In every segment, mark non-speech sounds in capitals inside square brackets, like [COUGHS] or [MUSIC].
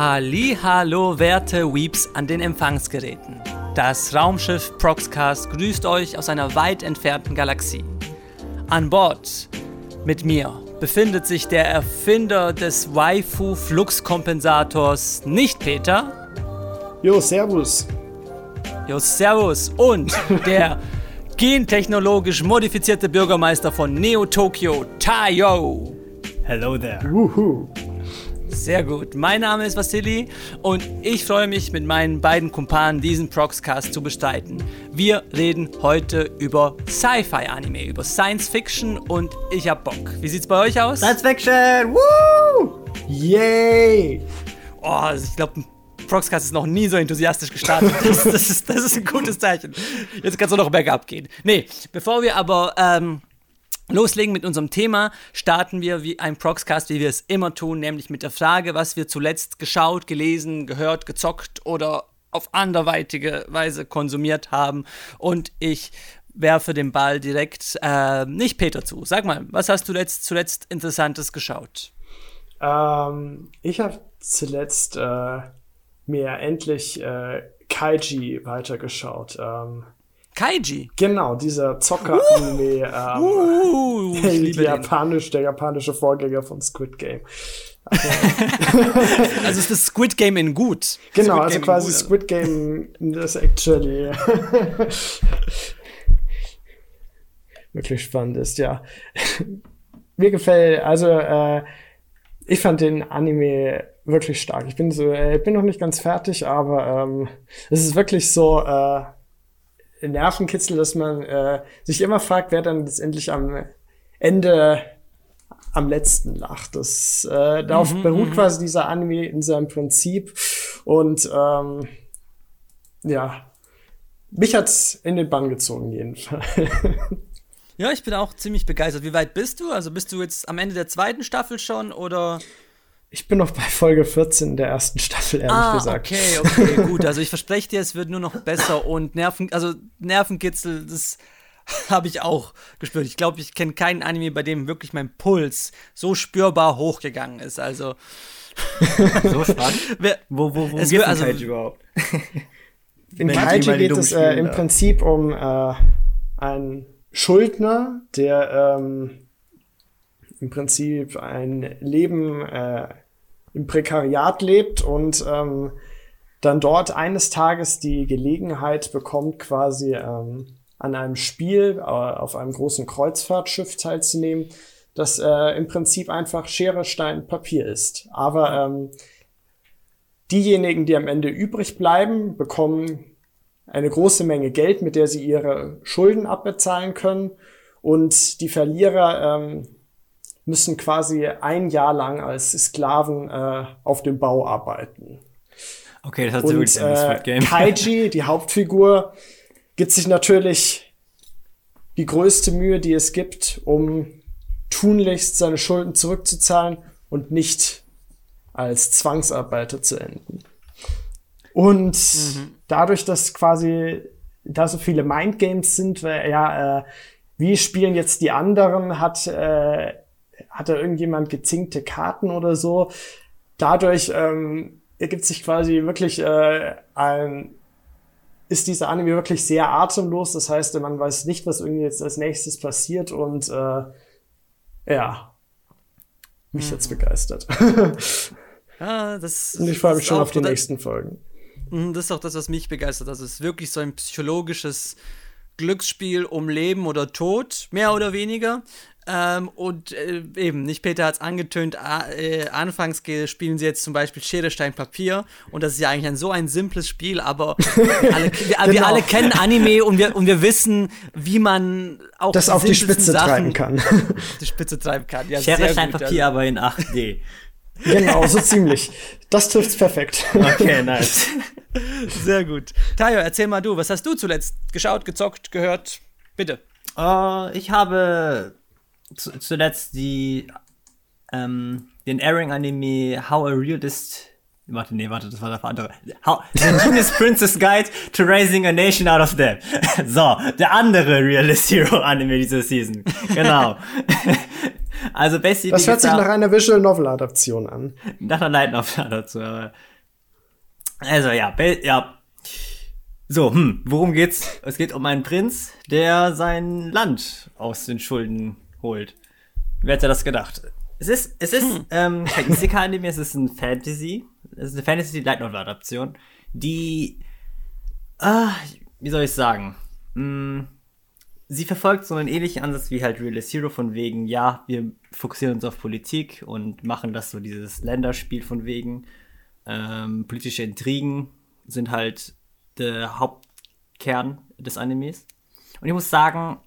Halli, hallo, werte Weeps an den Empfangsgeräten. Das Raumschiff Proxcast grüßt euch aus einer weit entfernten Galaxie. An Bord mit mir befindet sich der Erfinder des Waifu-Fluxkompensators, nicht Peter. Jo, servus. Jo, servus. Und [LAUGHS] der gentechnologisch modifizierte Bürgermeister von Neo Tokyo, Tayo. Hello there. Wuhu. Sehr gut. Mein Name ist Vasili und ich freue mich, mit meinen beiden Kumpanen diesen Proxcast zu bestreiten. Wir reden heute über Sci-Fi-Anime, über Science Fiction und ich hab Bock. Wie sieht's bei euch aus? Science Fiction! Woo! Yay! Oh, also ich glaube, ein Proxcast ist noch nie so enthusiastisch gestartet. Das, [LAUGHS] das, ist, das ist ein gutes Zeichen. Jetzt kannst du noch bergab gehen. Nee, bevor wir aber ähm, loslegen mit unserem Thema, starten wir wie ein Proxcast, wie wir es immer tun, nämlich mit der Frage, was wir zuletzt geschaut, gelesen, gehört, gezockt oder auf anderweitige Weise konsumiert haben. Und ich werfe den Ball direkt äh, nicht Peter zu. Sag mal, was hast du letzt, zuletzt Interessantes geschaut? Ähm, ich habe zuletzt äh, mir endlich äh, Kaiji weitergeschaut. Ähm, Kaiji. genau, dieser Zocker-Anime, ähm, Uh, ich der, [LAUGHS] liebe den. japanisch, der japanische Vorgänger von Squid Game. [LAUGHS] Also ist das Squid Game in gut. Genau, Squid also Game quasi gut. Squid Game das actually [LAUGHS] wirklich spannend ist, ja. Mir gefällt, also äh, ich fand den Anime wirklich stark. Ich bin so, äh, ich bin noch nicht ganz fertig, aber ähm, es ist wirklich so äh, Nervenkitzel, dass man äh, sich immer fragt, wer dann letztendlich am Ende am letzten lacht. Das äh, darauf Mhm, beruht quasi dieser Anime in seinem Prinzip und ähm, ja, mich hat's in den Bann gezogen jedenfalls. Ja, ich bin auch ziemlich begeistert. Wie weit bist du? Also bist du jetzt am Ende der zweiten Staffel schon oder? Ich bin noch bei Folge 14 der ersten Staffel, ehrlich ah, gesagt. okay, okay, [LAUGHS] gut. Also ich verspreche dir, es wird nur noch besser und Nerven, also Nervenkitzel, das [LAUGHS] habe ich auch gespürt. Ich glaube, ich kenne keinen Anime, bei dem wirklich mein Puls so spürbar hochgegangen ist. Also [LAUGHS] So spannend. wer, Wo, wo, wo Es wird- also, überhaupt? In Kaiji geht es äh, im. Prinzip um äh, einen Schuldner, der ähm, im Prinzip ein Leben äh, im Prekariat lebt und ähm, dann dort eines Tages die Gelegenheit bekommt, quasi ähm, an einem Spiel äh, auf einem großen Kreuzfahrtschiff teilzunehmen, das äh, im Prinzip einfach Schere, Stein, Papier ist. Aber ähm, diejenigen, die am Ende übrig bleiben, bekommen eine große Menge Geld, mit der sie ihre Schulden abbezahlen können. Und die Verlierer ähm, müssen quasi ein Jahr lang als Sklaven äh, auf dem Bau arbeiten. Okay, das hat Und wirklich äh, Game. Kaiji, [LAUGHS] die Hauptfigur, gibt sich natürlich die größte Mühe, die es gibt, um tunlichst seine Schulden zurückzuzahlen und nicht als Zwangsarbeiter zu enden. Und dadurch, dass quasi da so viele Mindgames sind, weil ja, äh, wie spielen jetzt die anderen, hat, äh, hat da irgendjemand gezinkte Karten oder so. Dadurch ähm, ergibt sich quasi wirklich äh, ein, ist dieser Anime wirklich sehr atemlos. Das heißt, man weiß nicht, was irgendwie jetzt als nächstes passiert und äh, ja, mich jetzt begeistert. [LAUGHS] ja, das und ich freue mich das schon auf die das- nächsten Folgen. Mhm, Das ist auch das, was mich begeistert. Es ist wirklich so ein psychologisches Glücksspiel um Leben oder Tod, mehr oder weniger. Ähm, und äh, eben, nicht Peter hat es angetönt, a- äh, anfangs spielen sie jetzt zum Beispiel Schere, Stein, Papier. Und das ist ja eigentlich ein, so ein simples Spiel, aber [LAUGHS] wir alle, wir, wir Genau. alle kennen Anime und wir, und wir wissen, wie man auch Das auf die Spitze treiben kann. auf [LAUGHS] die Spitze treiben kann. Ja, Schere, sehr Stein, gut, Papier, aber in 8D. genau, so ziemlich. Das trifft's perfekt. Okay, [LAUGHS] nice. Also, sehr gut. Tayo, erzähl mal du, was hast du zuletzt geschaut, gezockt, gehört? Bitte. Äh, ich habe zu, zuletzt die, ähm, den Airing-Anime How a Realist. Warte, nee, warte, das war der andere. How, The Genius Princess Guide to Raising a Nation Out of Debt. [LAUGHS] So, der andere Realist Hero Anime dieser Season. Genau. [LAUGHS] Also basically Das hört sich nach einer Visual Novel Adaption an. nach einer Light Novel dazu. Aber Also ja, ja. So, hm, worum geht's? Es geht um einen Prinz, der sein Land aus den Schulden holt. Wer hätte das gedacht? Es ist, es ist hm. ähm, [LAUGHS] kein Isekai-Anime, es ist ein Fantasy. Es ist eine Fantasy-Light Novel-Adaption, die, ah, wie soll ich sagen? Hm, sie verfolgt so einen ähnlichen Ansatz wie halt Realist Hero von wegen, ja, wir fokussieren uns auf Politik und machen das so dieses Länderspiel von wegen. Ähm, politische Intrigen sind halt der Hauptkern des Animes. Und ich muss sagen,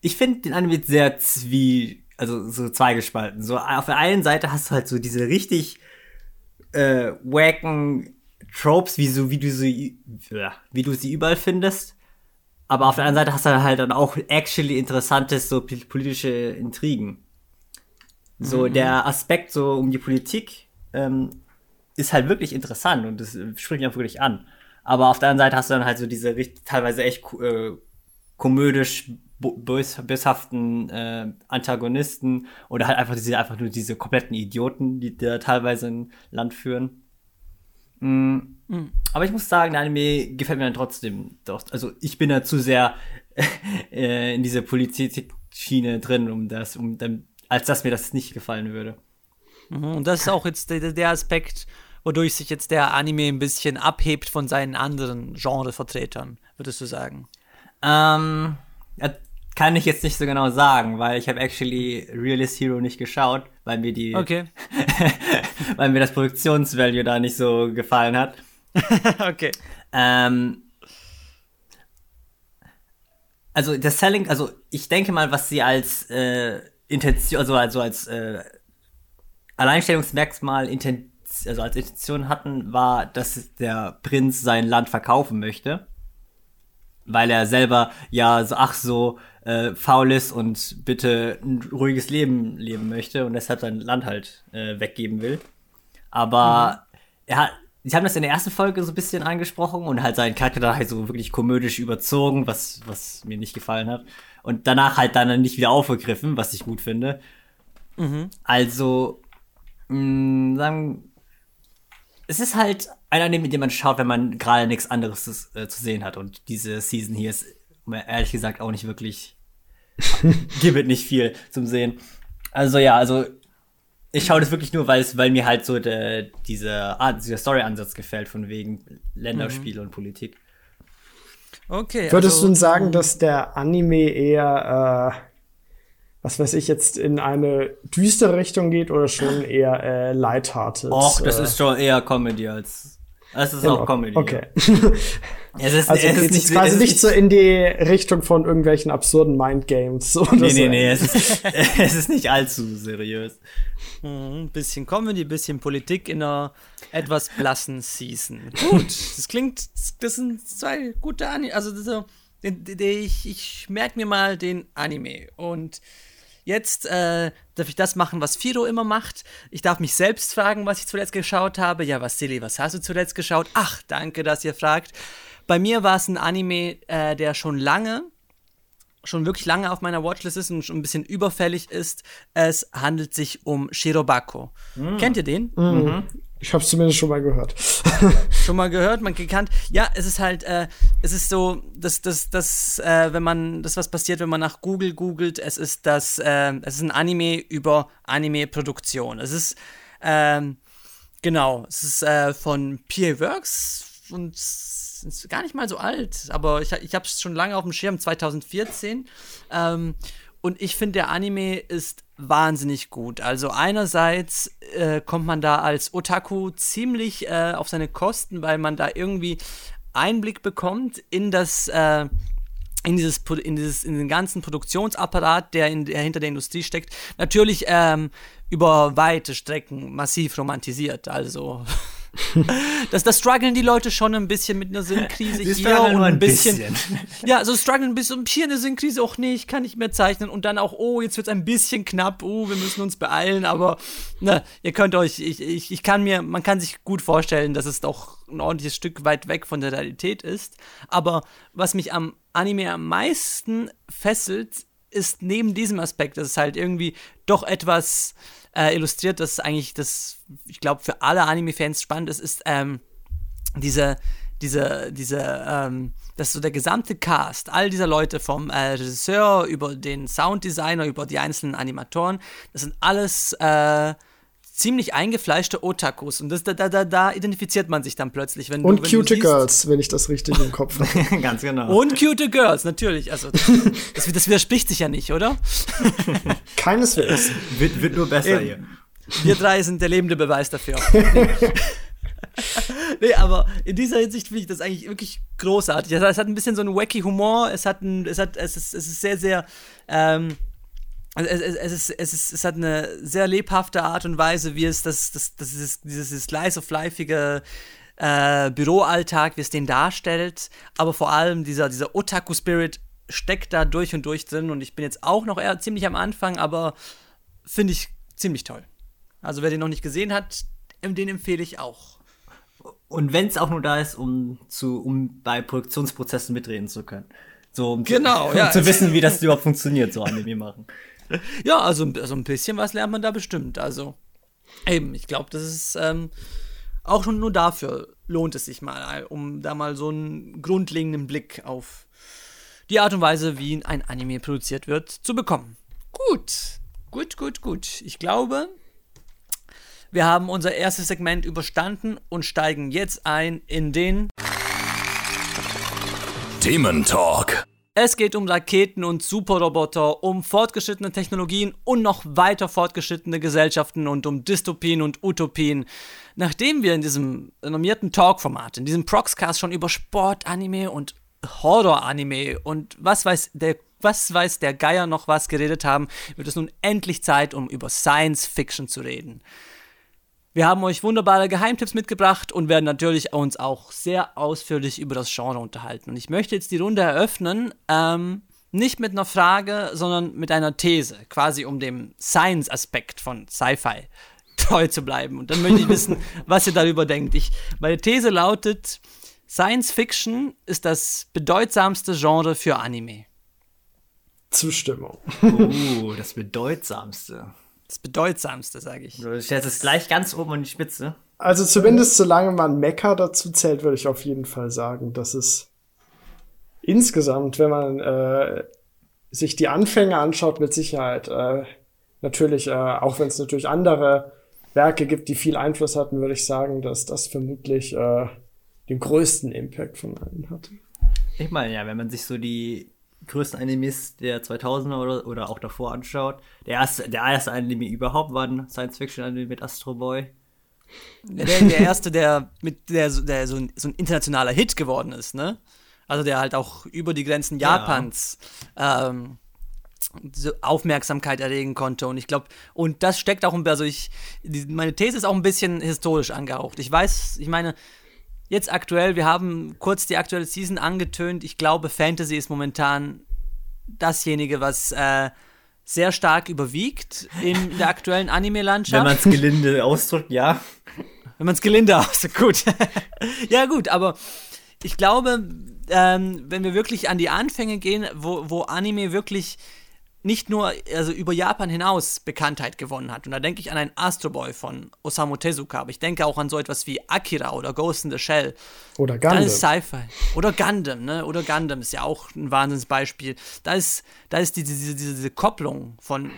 ich finde den Anime sehr zwie, also so zweigespalten. So auf der einen Seite hast du halt so diese richtig äh, wacken Tropes, wie so, wie du sie, wie du sie überall findest. Aber auf der anderen Seite hast du halt dann auch actually interessantes so politische Intrigen. So mhm. der Aspekt so um die Politik ähm, ist halt wirklich interessant und das spricht mich auch wirklich an. Aber auf der anderen Seite hast du dann halt so diese teilweise echt äh, komödisch bös, böshaften äh, Antagonisten oder halt einfach diese einfach nur diese kompletten Idioten, die da teilweise ein Land führen. Mhm. Mhm. Aber ich muss sagen, der Anime gefällt mir dann trotzdem doch. Also ich bin da zu sehr [LAUGHS] äh, in diese Politik-Schiene drin, um das, um dann, als dass mir das nicht gefallen würde. Mhm. Und das ist auch jetzt der, der Aspekt, wodurch sich jetzt der Anime ein bisschen abhebt von seinen anderen Genrevertretern, würdest du sagen? Ähm, ja, kann ich jetzt nicht so genau sagen, weil ich habe actually Realist Hero nicht geschaut, weil mir die, okay. [LAUGHS] weil mir das Produktionsvalue da nicht so gefallen hat. [LAUGHS] okay. Ähm, also das Selling, also ich denke mal, was sie als äh, Intention, also, also als äh, Alleinstellungsmerkmal inten also als Intention hatten, war, dass der Prinz sein Land verkaufen möchte. Weil er selber ja so, ach so, äh, faul ist und bitte ein ruhiges Leben leben möchte und deshalb sein Land halt äh, weggeben will. Aber mhm. er hat, sie haben das in der ersten Folge so ein bisschen angesprochen und halt seinen Charakter da halt so wirklich komödisch überzogen, was, was mir nicht gefallen hat. Und danach halt dann nicht wieder aufgegriffen, was ich gut finde. Mhm. Also, mh, mm, sagen, es ist halt ein Anime, mit dem man schaut, wenn man gerade nichts anderes äh, zu sehen hat. Und diese Season hier ist ehrlich gesagt auch nicht wirklich, [LAUGHS] gibt nicht viel zum Sehen. Also ja, also ich schaue das wirklich nur, weil es, weil mir halt so der, diese dieser Story-Ansatz gefällt, von wegen Länderspiel mhm. und Politik. Okay. Würdest also, du sagen, dass der Anime eher, äh, was weiß ich, jetzt in eine düstere Richtung geht oder schon [LAUGHS] eher äh, lighthearted? Och, das äh, ist schon eher Comedy als es ist genau. auch Comedy. Okay. [LAUGHS] es ist, also es ist nicht, quasi nicht so in die Richtung von irgendwelchen absurden Mindgames. Oder nee, nee, nee, es ist, [LAUGHS] [LAUGHS] es ist nicht allzu seriös. Ein mhm, bisschen Comedy, bisschen Politik in einer etwas blassen Season. Gut, [LAUGHS] das klingt, das sind zwei gute Anime. Also, so, ich, ich merke mir mal den Anime und Jetzt äh, darf ich das machen, was Firo immer macht. Ich darf mich selbst fragen, was ich zuletzt geschaut habe. Ja, Vasili, was hast du zuletzt geschaut? Ach, danke, dass ihr fragt. Bei mir war es ein Anime, äh, der schon lange, schon wirklich lange auf meiner Watchlist ist und schon ein bisschen überfällig ist. Es handelt sich um Shirobako. Mhm. Kennt ihr den? Mhm. mhm. Ich habe es zumindest schon mal gehört. [LAUGHS] schon mal gehört, man gekannt. Ja, es ist halt, äh, es ist so, dass das, das, äh, wenn man, das was passiert, wenn man nach Google googelt, es ist das, äh, es ist ein Anime über Anime-Produktion. Es ist, ähm, genau, es ist äh, von PA Works und ist gar nicht mal so alt, aber ich, ich habe es schon lange auf dem Schirm, 2014. Ähm, und ich finde, der Anime ist wahnsinnig gut. Also einerseits äh, kommt man da als Otaku ziemlich äh, auf seine Kosten, weil man da irgendwie Einblick bekommt in das äh, in dieses, in dieses, in den ganzen Produktionsapparat, der, in, der hinter der Industrie steckt, natürlich ähm, über weite Strecken massiv romantisiert. Also [LAUGHS] [LAUGHS] das, das strugglen die Leute schon ein bisschen mit einer Sinnkrise die hier und ein bisschen, bisschen. [LAUGHS] Ja, so strugglen ein bisschen. Hier eine Sinnkrise, auch nee, ich kann nicht mehr zeichnen. Und dann auch, oh, jetzt wird es ein bisschen knapp, oh, wir müssen uns beeilen. Aber, ne, ihr könnt euch, ich, ich, ich kann mir, man kann sich gut vorstellen, dass es doch ein ordentliches Stück weit weg von der Realität ist. Aber was mich am Anime am meisten fesselt, ist neben diesem Aspekt, dass es halt irgendwie doch etwas äh, illustriert, dass eigentlich das, ich glaube, für alle Anime-Fans spannend ist, ist, ähm, diese, diese, diese, ähm, dass so der gesamte Cast, all dieser Leute vom äh, Regisseur über den Sounddesigner, über die einzelnen Animatoren, das sind alles äh, ziemlich eingefleischte Otakus und das, da, da, da identifiziert man sich dann plötzlich, wenn Und du, wenn cute du Girls, wenn ich das richtig im Kopf [LAUGHS] habe. Ganz genau. Und cute Girls, natürlich. Also, das, das widerspricht sich ja nicht, oder? [LAUGHS] Keineswegs. wird, wird nur besser Eben. hier. Wir drei sind der lebende Beweis dafür. Nee. [LAUGHS] nee, aber in dieser Hinsicht finde ich das eigentlich wirklich großartig. Es hat ein bisschen so einen wacky Humor, es hat, ein, es hat, es ist, es ist sehr, sehr, ähm, es, es, es, ist, es, ist, es hat eine sehr lebhafte Art und Weise, wie es das, das, das ist, dieses Slice of Lifeige äh, Büroalltag, wie es den darstellt, aber vor allem dieser, dieser Otaku-Spirit steckt da durch und durch drin und ich bin jetzt auch noch eher ziemlich am Anfang, aber finde ich ziemlich toll. Also wer den noch nicht gesehen hat, den empfehle ich auch. Und wenn es auch nur da ist, um zu, um bei Produktionsprozessen mitreden zu können. So, um Genau, zu, [LAUGHS] um ja. zu wissen, wie das überhaupt funktioniert, so Anime machen. [LAUGHS] Ja, also, also ein bisschen was lernt man da bestimmt. Also eben, ich glaube, das ist ähm, auch schon nur dafür lohnt es sich mal, um da mal so einen grundlegenden Blick auf die Art und Weise, wie ein Anime produziert wird, zu bekommen. Gut, gut, gut, gut. Ich glaube, wir haben unser erstes Segment überstanden und steigen jetzt ein in den Thementalk. Es geht um Raketen und Superroboter, um fortgeschrittene Technologien und noch weiter fortgeschrittene Gesellschaften und um Dystopien und Utopien. Nachdem wir in diesem renommierten Talk-Format, in diesem Proxcast schon über Sport, Anime und Horror-Anime und was weiß der was weiß der Geier noch was geredet haben, wird es nun endlich Zeit, um über Science Fiction zu reden. Wir haben euch wunderbare Geheimtipps mitgebracht und werden natürlich uns auch sehr ausführlich über das Genre unterhalten. Und ich möchte jetzt die Runde eröffnen, ähm, nicht mit einer Frage, sondern mit einer These, quasi um dem Science-Aspekt von Sci-Fi [LAUGHS] treu zu bleiben. Und dann möchte ich wissen, [LAUGHS] was ihr darüber denkt. Ich, meine These lautet, Science Fiction ist das bedeutsamste Genre für Anime. Zustimmung. Uh, [LAUGHS] das bedeutsamste. Das bedeutsamste, sage ich. Du stellst es gleich ganz oben an die Spitze. Also zumindest solange man Mecha dazu zählt, würde ich auf jeden Fall sagen, dass es insgesamt, wenn man äh, sich die Anfänge anschaut, mit Sicherheit äh, natürlich, äh, auch wenn es natürlich andere Werke gibt, die viel Einfluss hatten, würde ich sagen, dass das vermutlich äh, den größten Impact von allen hatte. Ich meine, ja, wenn man sich so die größten Animes der 2000er oder, oder auch davor anschaut, der erste, der erste Anime überhaupt war ein Science-Fiction-Anime mit Astro Boy. Der, der erste, der mit der, so- der so, ein, so ein internationaler Hit geworden ist, ne? Also der halt auch über die Grenzen Ja. Japans ähm, so Aufmerksamkeit erregen konnte. Und ich glaube, und das steckt auch ein also ich, die, meine These ist auch ein bisschen historisch angehaucht. Ich weiß, ich meine, jetzt aktuell, wir haben kurz die aktuelle Season angetönt. Ich glaube, Fantasy ist momentan dasjenige, was äh, sehr stark überwiegt in der aktuellen Wenn Anime-Landschaft. man es gelinde ausdrückt, ja. Wenn man es gelinde ausdrückt, gut. [LAUGHS] ja, gut, aber ich glaube, ähm, wenn wir wirklich an die Anfänge gehen, wo, wo Anime wirklich nicht nur also über Japan hinaus Bekanntheit gewonnen hat. Und da denke ich an ein Astro Boy von Osamu Tezuka, aber ich denke auch an so etwas wie Akira oder Ghost in the Shell. Oder Da Gundam. ist Sci-Fi. Oder Gundam, ne? Oder Gundam ist ja auch ein Wahnsinnsbeispiel. Da ist, da ist die, diese, diese, diese Kopplung von,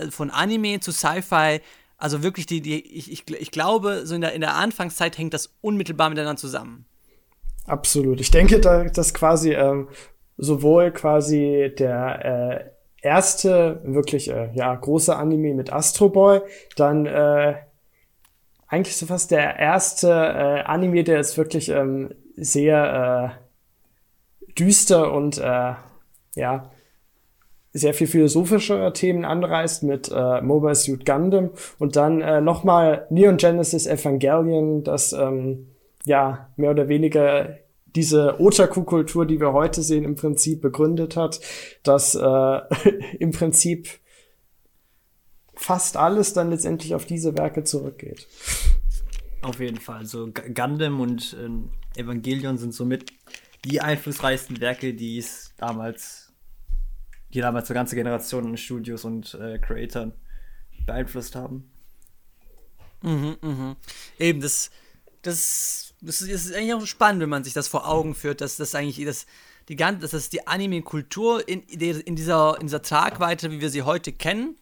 äh, von Anime zu Sci-Fi, also wirklich die, die ich, ich, ich glaube, so in der, in der Anfangszeit hängt das unmittelbar miteinander zusammen. Absolut. Ich denke, da, dass quasi ähm, sowohl quasi der äh, erste wirklich äh, ja große Anime mit Astro Boy, dann äh, eigentlich so fast der erste äh, Anime, der ist wirklich ähm, sehr äh, düster und äh, ja sehr viel philosophische Themen anreißt mit äh, Mobile Suit Gundam. Und dann äh, nochmal Neon Genesis Evangelion, das ähm, ja mehr oder weniger diese Otaku-Kultur, die wir heute sehen, im Prinzip begründet hat, dass äh, [LAUGHS] im Prinzip fast alles dann letztendlich auf diese Werke zurückgeht. Auf jeden Fall. So G- Gundam und ähm, Evangelion sind somit die einflussreichsten Werke, die es damals, die damals eine ganze Generation an Studios und äh, Creatoren beeinflusst haben. Eben, das, das das ist, ist eigentlich auch spannend, wenn man sich das vor Augen führt, dass das eigentlich das, die ganze, dass das die Anime-Kultur in, in, dieser, in dieser Tragweite, wie wir sie heute kennen,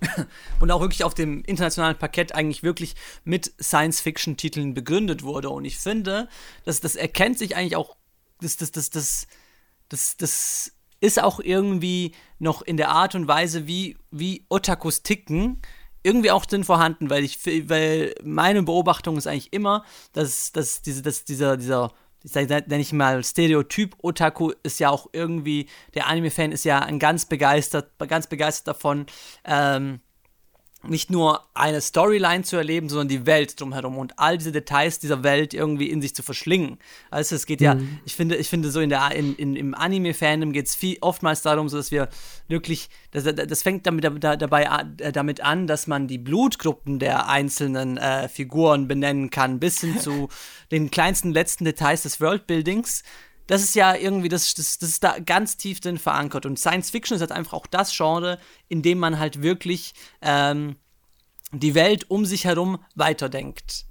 [LAUGHS] und auch wirklich auf dem internationalen Parkett eigentlich wirklich mit Science-Fiction-Titeln begründet wurde. Und ich finde, dass das erkennt sich eigentlich auch, das, das, das, das, das, das ist auch irgendwie noch in der Art und Weise, wie, wie Otakus ticken, irgendwie auch drin vorhanden, weil ich, weil meine Beobachtung ist eigentlich immer, dass, dass, diese, dass dieser, dieser ich sage, nenne ich mal Stereotyp Otaku ist ja auch irgendwie, der Anime-Fan ist ja ein ganz begeistert, ganz begeistert davon, ähm, nicht nur eine Storyline zu erleben, sondern die Welt drumherum und all diese Details dieser Welt irgendwie in sich zu verschlingen. Also es geht ja, mhm. ich finde, ich finde so in der in, in im Anime-Fandom geht es viel oftmals darum, so dass wir wirklich, das, das fängt damit dabei äh, damit an, dass man die Blutgruppen der einzelnen äh, Figuren benennen kann, bis hin zu [LAUGHS] den kleinsten letzten Details des Worldbuildings das ist ja irgendwie, das, das, das ist da ganz tief drin verankert. Und Science Fiction ist halt einfach auch das Genre, in dem man halt wirklich ähm, die Welt um sich herum weiterdenkt.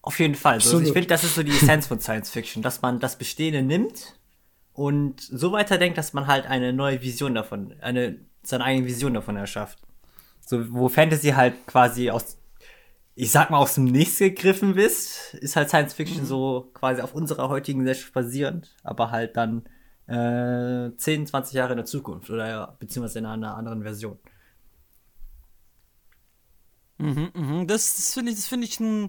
Auf jeden Fall. Also ich finde, das ist so die Essenz von Science Fiction, dass man das Bestehende nimmt und so weiterdenkt, dass man halt eine neue Vision davon, eine seine eigene Vision davon erschafft. So, wo Fantasy halt quasi aus ich sag mal, aus dem Nichts gegriffen bist, ist halt Science Fiction mhm. so quasi auf unserer heutigen Gesellschaft basierend, aber halt dann äh, 10, 20 Jahre in der Zukunft oder beziehungsweise in einer anderen Version. Mhm, mhm. Das, das finde ich, das finde ich ein,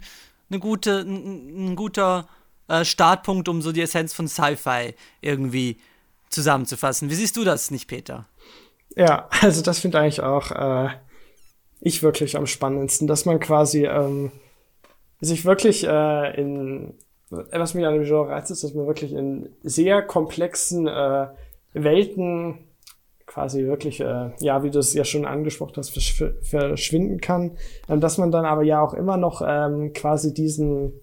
eine gute, ein, ein guter äh, Startpunkt, um so die Essenz von Sci-Fi irgendwie zusammenzufassen. Wie siehst du das nicht, Peter? Ja, also das finde ich eigentlich auch äh, ich wirklich am spannendsten, dass man quasi ähm, sich wirklich äh, in was mich an dem Genre reizt, ist, dass man wirklich in sehr komplexen äh, Welten quasi wirklich, äh, ja, wie du es ja schon angesprochen hast, versch verschwinden kann, ähm, dass man dann aber ja auch immer noch ähm, quasi diesen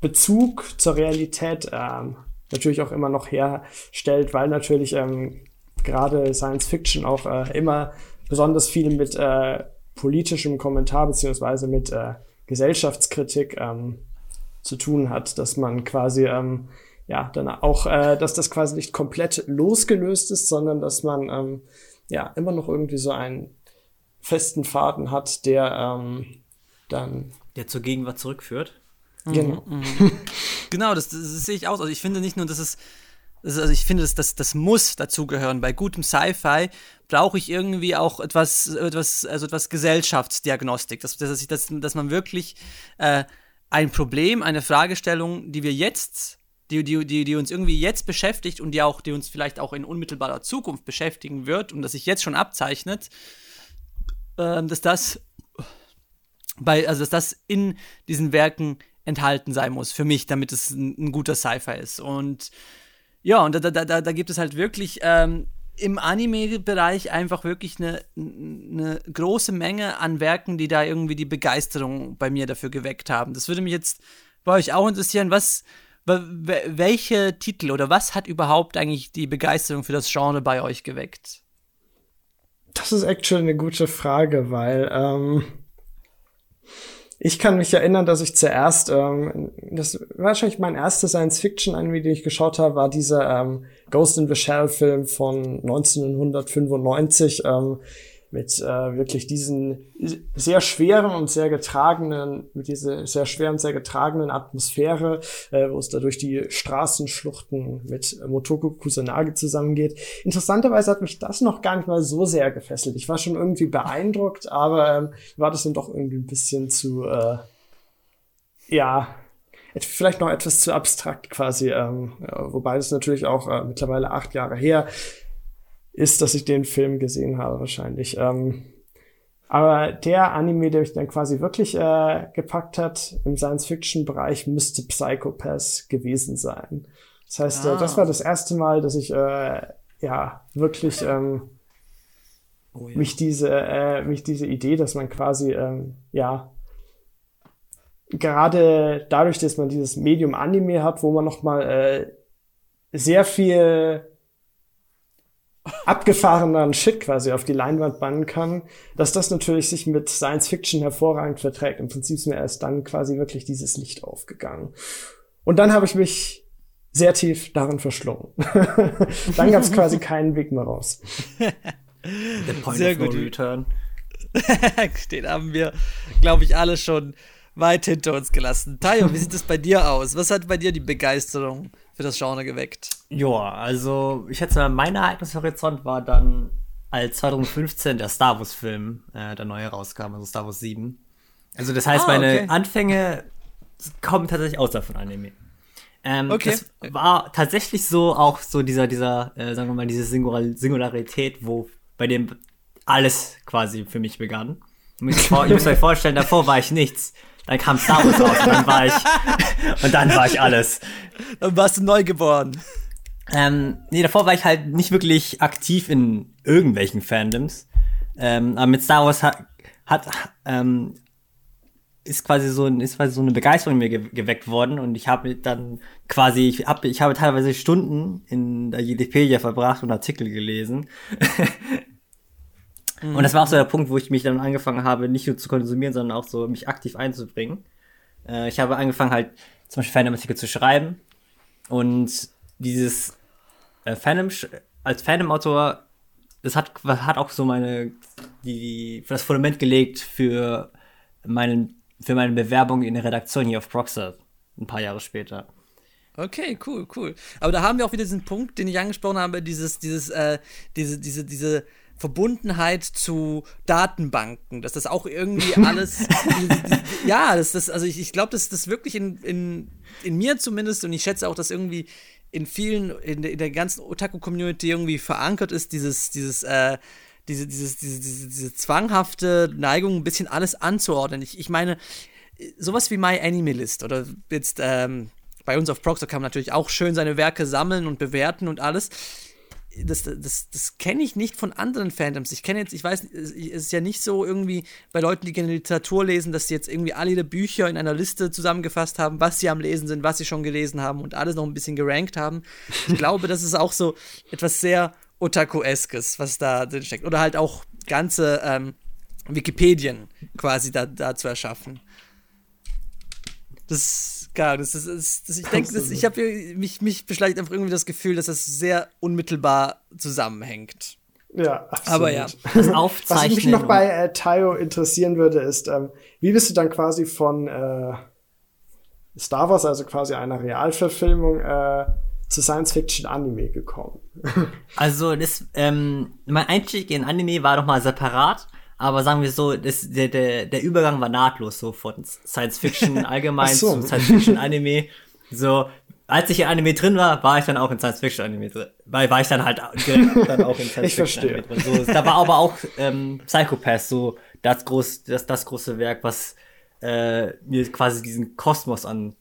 Bezug zur Realität ähm, natürlich auch immer noch herstellt, weil natürlich ähm, gerade Science Fiction auch äh, immer besonders viel mit äh, politischem Kommentar beziehungsweise mit äh, Gesellschaftskritik ähm, zu tun hat, dass man quasi ähm, ja dann auch, äh, dass das quasi nicht komplett losgelöst ist, sondern dass man ähm, ja immer noch irgendwie so einen festen Faden hat, der ähm, dann der zur Gegenwart zurückführt. Genau. Mhm, [LAUGHS] genau, das, das, das sehe ich aus. Also ich finde nicht nur, dass es also ich finde, das, das, das muss dazugehören. Bei gutem Sci-Fi brauche ich irgendwie auch etwas, etwas, also etwas Gesellschaftsdiagnostik, dass, dass, dass, dass man wirklich äh, ein Problem, eine Fragestellung, die wir jetzt, die, die, die, die uns irgendwie jetzt beschäftigt und die auch, die uns vielleicht auch in unmittelbarer Zukunft beschäftigen wird und das sich jetzt schon abzeichnet, äh, dass das bei, also dass das in diesen Werken enthalten sein muss, für mich, damit es ein, ein guter Sci-Fi ist. Und ja, und da, da, da, da gibt es halt wirklich ähm, im Anime-Bereich einfach wirklich eine, eine große Menge an Werken, die da irgendwie die Begeisterung bei mir dafür geweckt haben. Das würde mich jetzt bei euch auch interessieren, was, welche Titel oder was hat überhaupt eigentlich die Begeisterung für das Genre bei euch geweckt? Das ist actually eine gute Frage, weil ähm, ich kann mich erinnern, dass ich zuerst, ähm, das war wahrscheinlich mein erster Science-Fiction-Anime, den ich geschaut habe, war dieser ähm, Ghost in the Shell-Film von 1995. Ähm, mit äh, wirklich diesen sehr schweren und sehr getragenen, mit dieser sehr schweren, sehr getragenen Atmosphäre, äh, wo es da durch die Straßenschluchten mit Motoko Kusanagi zusammengeht. Interessanterweise hat mich das noch gar nicht mal so sehr gefesselt. Ich war schon irgendwie beeindruckt, aber ähm, war das dann doch irgendwie ein bisschen zu, äh, ja, vielleicht noch etwas zu abstrakt quasi, ähm, ja, wobei das natürlich auch äh, mittlerweile acht Jahre her ist, dass ich den Film gesehen habe wahrscheinlich. Ähm, aber der Anime, der mich dann quasi wirklich äh, gepackt hat im Science-Fiction-Bereich, müsste Psychopath gewesen sein. Das heißt, ah. äh, das war das erste Mal, dass ich äh, ja wirklich ähm, oh, ja. mich diese äh, mich diese Idee, dass man quasi ähm, ja gerade dadurch, dass man dieses Medium Anime hat, wo man noch mal äh, sehr viel abgefahrenen Shit quasi auf die Leinwand bannen kann, dass das natürlich sich mit Science Fiction hervorragend verträgt. Im Prinzip ist mir erst dann quasi wirklich dieses Licht aufgegangen. Und dann habe ich mich sehr tief darin verschlungen. [LAUGHS] dann gab es quasi [LAUGHS] keinen Weg mehr raus. The point Sehr of no gut. return. [LAUGHS] Den haben wir, glaube ich, alle schon weit hinter uns gelassen. Tayo, wie sieht es bei dir aus? Was hat bei dir die Begeisterung für das Genre geweckt? Ja, also ich schätze mal, mein Ereignishorizont war dann, als 2015 der Star Wars-Film, äh, der neue rauskam, also Star Wars 7. Also das heißt, Ah, meine okay. Anfänge kommen tatsächlich außer von Anime. Ähm, Okay. Das war tatsächlich so auch so dieser, dieser, äh, sagen wir mal, diese Singular Singularität, wo bei dem alles quasi für mich begann. Ihr müsst euch vorstellen, davor war ich nichts. Dann kam Star Wars raus und dann war ich, [LAUGHS] und dann war ich alles. Dann warst du neugeboren. Ähm, nee, davor war ich halt nicht wirklich aktiv in irgendwelchen Fandoms. Ähm, aber mit Star Wars hat, hat ähm, ist quasi so ist quasi so eine Begeisterung in mir ge geweckt worden und ich habe dann quasi ich habe ich habe teilweise Stunden in der Wikipedia verbracht und Artikel gelesen. [LAUGHS] und das war auch so der Punkt, wo ich mich dann angefangen habe, nicht nur zu konsumieren, sondern auch so mich aktiv einzubringen. Äh, ich habe angefangen halt zum Beispiel Fandom-Artikel zu schreiben und dieses äh, Fandom als Fandom-Autor, das hat, hat auch so meine die das Fundament gelegt für meinen für meine Bewerbung in der Redaktion hier auf Proxer ein paar Jahre später. Okay, cool, cool. Aber da haben wir auch wieder diesen Punkt, den ich angesprochen habe, dieses, dieses, äh, diese, diese, diese Verbundenheit zu Datenbanken, dass das auch irgendwie [LAUGHS] alles, ja, das, das, also ich, ich glaube, dass das wirklich in, in, in mir zumindest und ich schätze auch, dass irgendwie in vielen, in der, in der ganzen Otaku-Community irgendwie verankert ist, dieses, dieses, äh, diese, dieses, diese, diese, diese zwanghafte Neigung, ein bisschen alles anzuordnen. Ich, ich meine, sowas wie My Animalist oder jetzt ähm, bei uns auf Proxer kann man natürlich auch schön seine Werke sammeln und bewerten und alles. Das, das, das kenne ich nicht von anderen Fandoms. Ich kenne jetzt, ich weiß, es ist ja nicht so irgendwie bei Leuten, die gerne Literatur lesen, dass sie jetzt irgendwie alle ihre Bücher in einer Liste zusammengefasst haben, was sie am Lesen sind, was sie schon gelesen haben und alles noch ein bisschen gerankt haben. Ich glaube, das ist auch so etwas sehr Otaku-eskes, was da drin steckt. Oder halt auch ganze ähm, Wikipedien quasi da, da zu erschaffen. Das, gar, das ist, das, das, ich denke, ich habe mich, mich beschleicht einfach irgendwie das Gefühl, dass das sehr unmittelbar zusammenhängt. Ja, absolut. Aber ja. Das Was mich Aufzeichnen. noch bei äh, Tayo interessieren würde, ist, ähm, wie bist du dann quasi von äh, Star Wars, also quasi einer Realverfilmung, äh, zu Science-Fiction-Anime gekommen? Also das, ähm, mein Einstieg in Anime war noch mal separat, aber sagen wir so, das, der, der, der Übergang war nahtlos so von Science Fiction [LAUGHS] allgemein so. zu Science Fiction Anime. So, als ich in Anime drin war, war ich dann auch in Science Fiction Anime drin. Weil war ich dann halt direkt [LAUGHS] dann auch in Science Fiction. Anime drin. So, da war aber auch ähm, Psychopath so das, groß, das, das große Werk, was äh, mir quasi diesen Kosmos an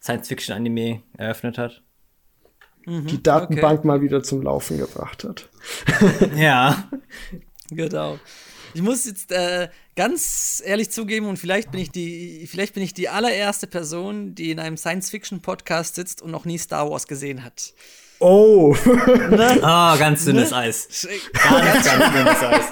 Science Fiction Anime eröffnet hat. Die Datenbank mal wieder zum Laufen gebracht hat. Ja. [LAUGHS] Genau. Ich muss jetzt äh, ganz ehrlich zugeben und vielleicht bin ich die, vielleicht bin ich die allererste Person, die in einem Science-Fiction-Podcast sitzt und noch nie Star Wars gesehen hat. Oh, Ne? [LAUGHS] Ah, ganz dünnes Eis. [LAUGHS] Ganz, ganz dünnes Eis.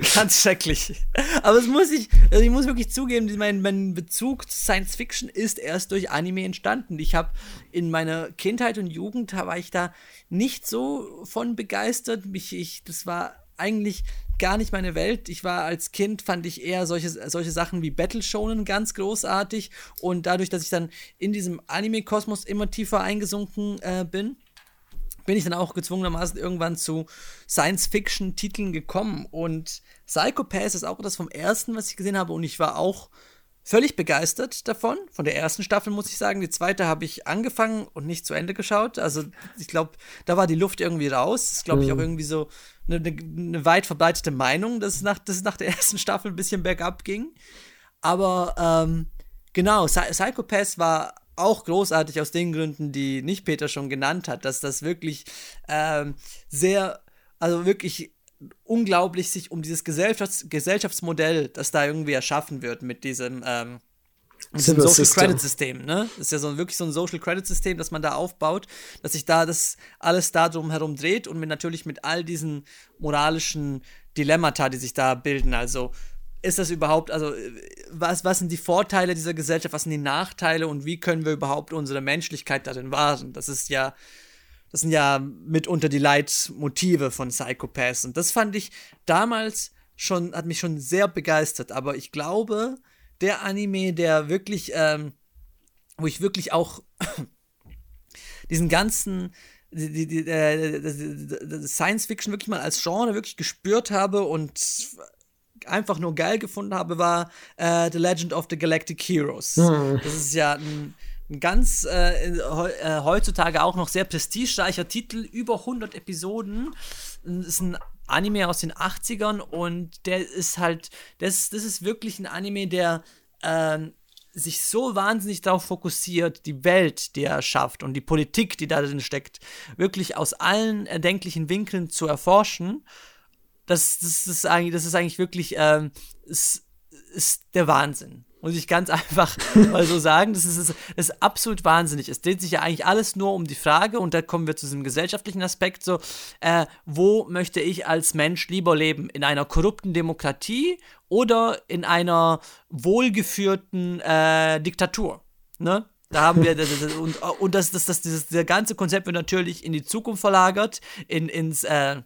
[LAUGHS] Ganz schrecklich. Aber es muss ich, also ich muss wirklich zugeben, mein, mein Bezug zu Science Fiction ist erst durch Anime entstanden. Ich habe in meiner Kindheit und Jugend war ich da nicht so von begeistert. Mich, ich, das war eigentlich gar nicht meine Welt. Ich war als Kind, fand ich eher solche, solche Sachen wie Battle Shonen ganz großartig. Und dadurch, dass ich dann in diesem Anime-Kosmos immer tiefer eingesunken äh, bin, bin ich dann auch gezwungenermaßen irgendwann zu Science-Fiction-Titeln gekommen. Und Psychopath ist auch das vom ersten, was ich gesehen habe. Und ich war auch völlig begeistert davon. Von der ersten Staffel muss ich sagen. Die zweite habe ich angefangen und nicht zu Ende geschaut. Also ich glaube, da war die Luft irgendwie raus. Das glaube ich, auch irgendwie so eine, eine, weit verbreitete Meinung, dass es, nach, dass es nach der [LAUGHS] ersten Staffel ein bisschen bergab ging. Aber ähm, genau, Psy- Psychopath war auch großartig aus den Gründen, die nicht Peter schon genannt hat, dass das wirklich ähm, sehr, also wirklich unglaublich sich um dieses Gesellschafts Gesellschaftsmodell, das da irgendwie erschaffen wird mit diesem ähm, Das ist ein Social System. Credit System, ne? Das ist ja so wirklich so ein Social Credit System, das man da aufbaut, dass sich da das alles da drum herum dreht und mit natürlich mit all diesen moralischen Dilemmata, die sich da bilden. Also ist das überhaupt, also was, was sind die Vorteile dieser Gesellschaft, was sind die Nachteile und wie können wir überhaupt unsere Menschlichkeit darin wahren? Das ist ja, das sind ja mitunter die Leitmotive von Psychopaths und das fand ich damals schon, hat mich schon sehr begeistert, aber ich glaube, der Anime, der wirklich, ähm, wo ich wirklich auch [COUGHS] diesen ganzen die, die, äh, Science Fiction wirklich mal als Genre wirklich gespürt habe und einfach nur geil gefunden habe, war äh, The Legend of the Galactic Heroes. Mhm. Das ist ja ein, ein ganz äh, äh, heutzutage auch noch sehr prestigereicher Titel, über 100 Episoden. Das ist ein Anime aus den 80ern und der ist halt, das, das ist wirklich ein Anime, der ähm, sich so wahnsinnig darauf fokussiert, die Welt, die er schafft und die Politik, die da drin steckt, wirklich aus allen erdenklichen Winkeln zu erforschen. Das, das, ist, eigentlich, das ist eigentlich wirklich ähm, ist, ist der Wahnsinn. Muss ich ganz [LAUGHS] einfach mal so sagen. Das ist, das ist absolut wahnsinnig. Es dreht sich ja eigentlich alles nur um die Frage, und da kommen wir zu diesem gesellschaftlichen Aspekt, so, äh, wo möchte ich als Mensch lieber leben? In einer korrupten Demokratie oder in einer wohlgeführten äh, Diktatur? Ne? Da haben wir, und, und das, das, das, das, das ganze Konzept wird natürlich in die Zukunft verlagert, in, ins, äh,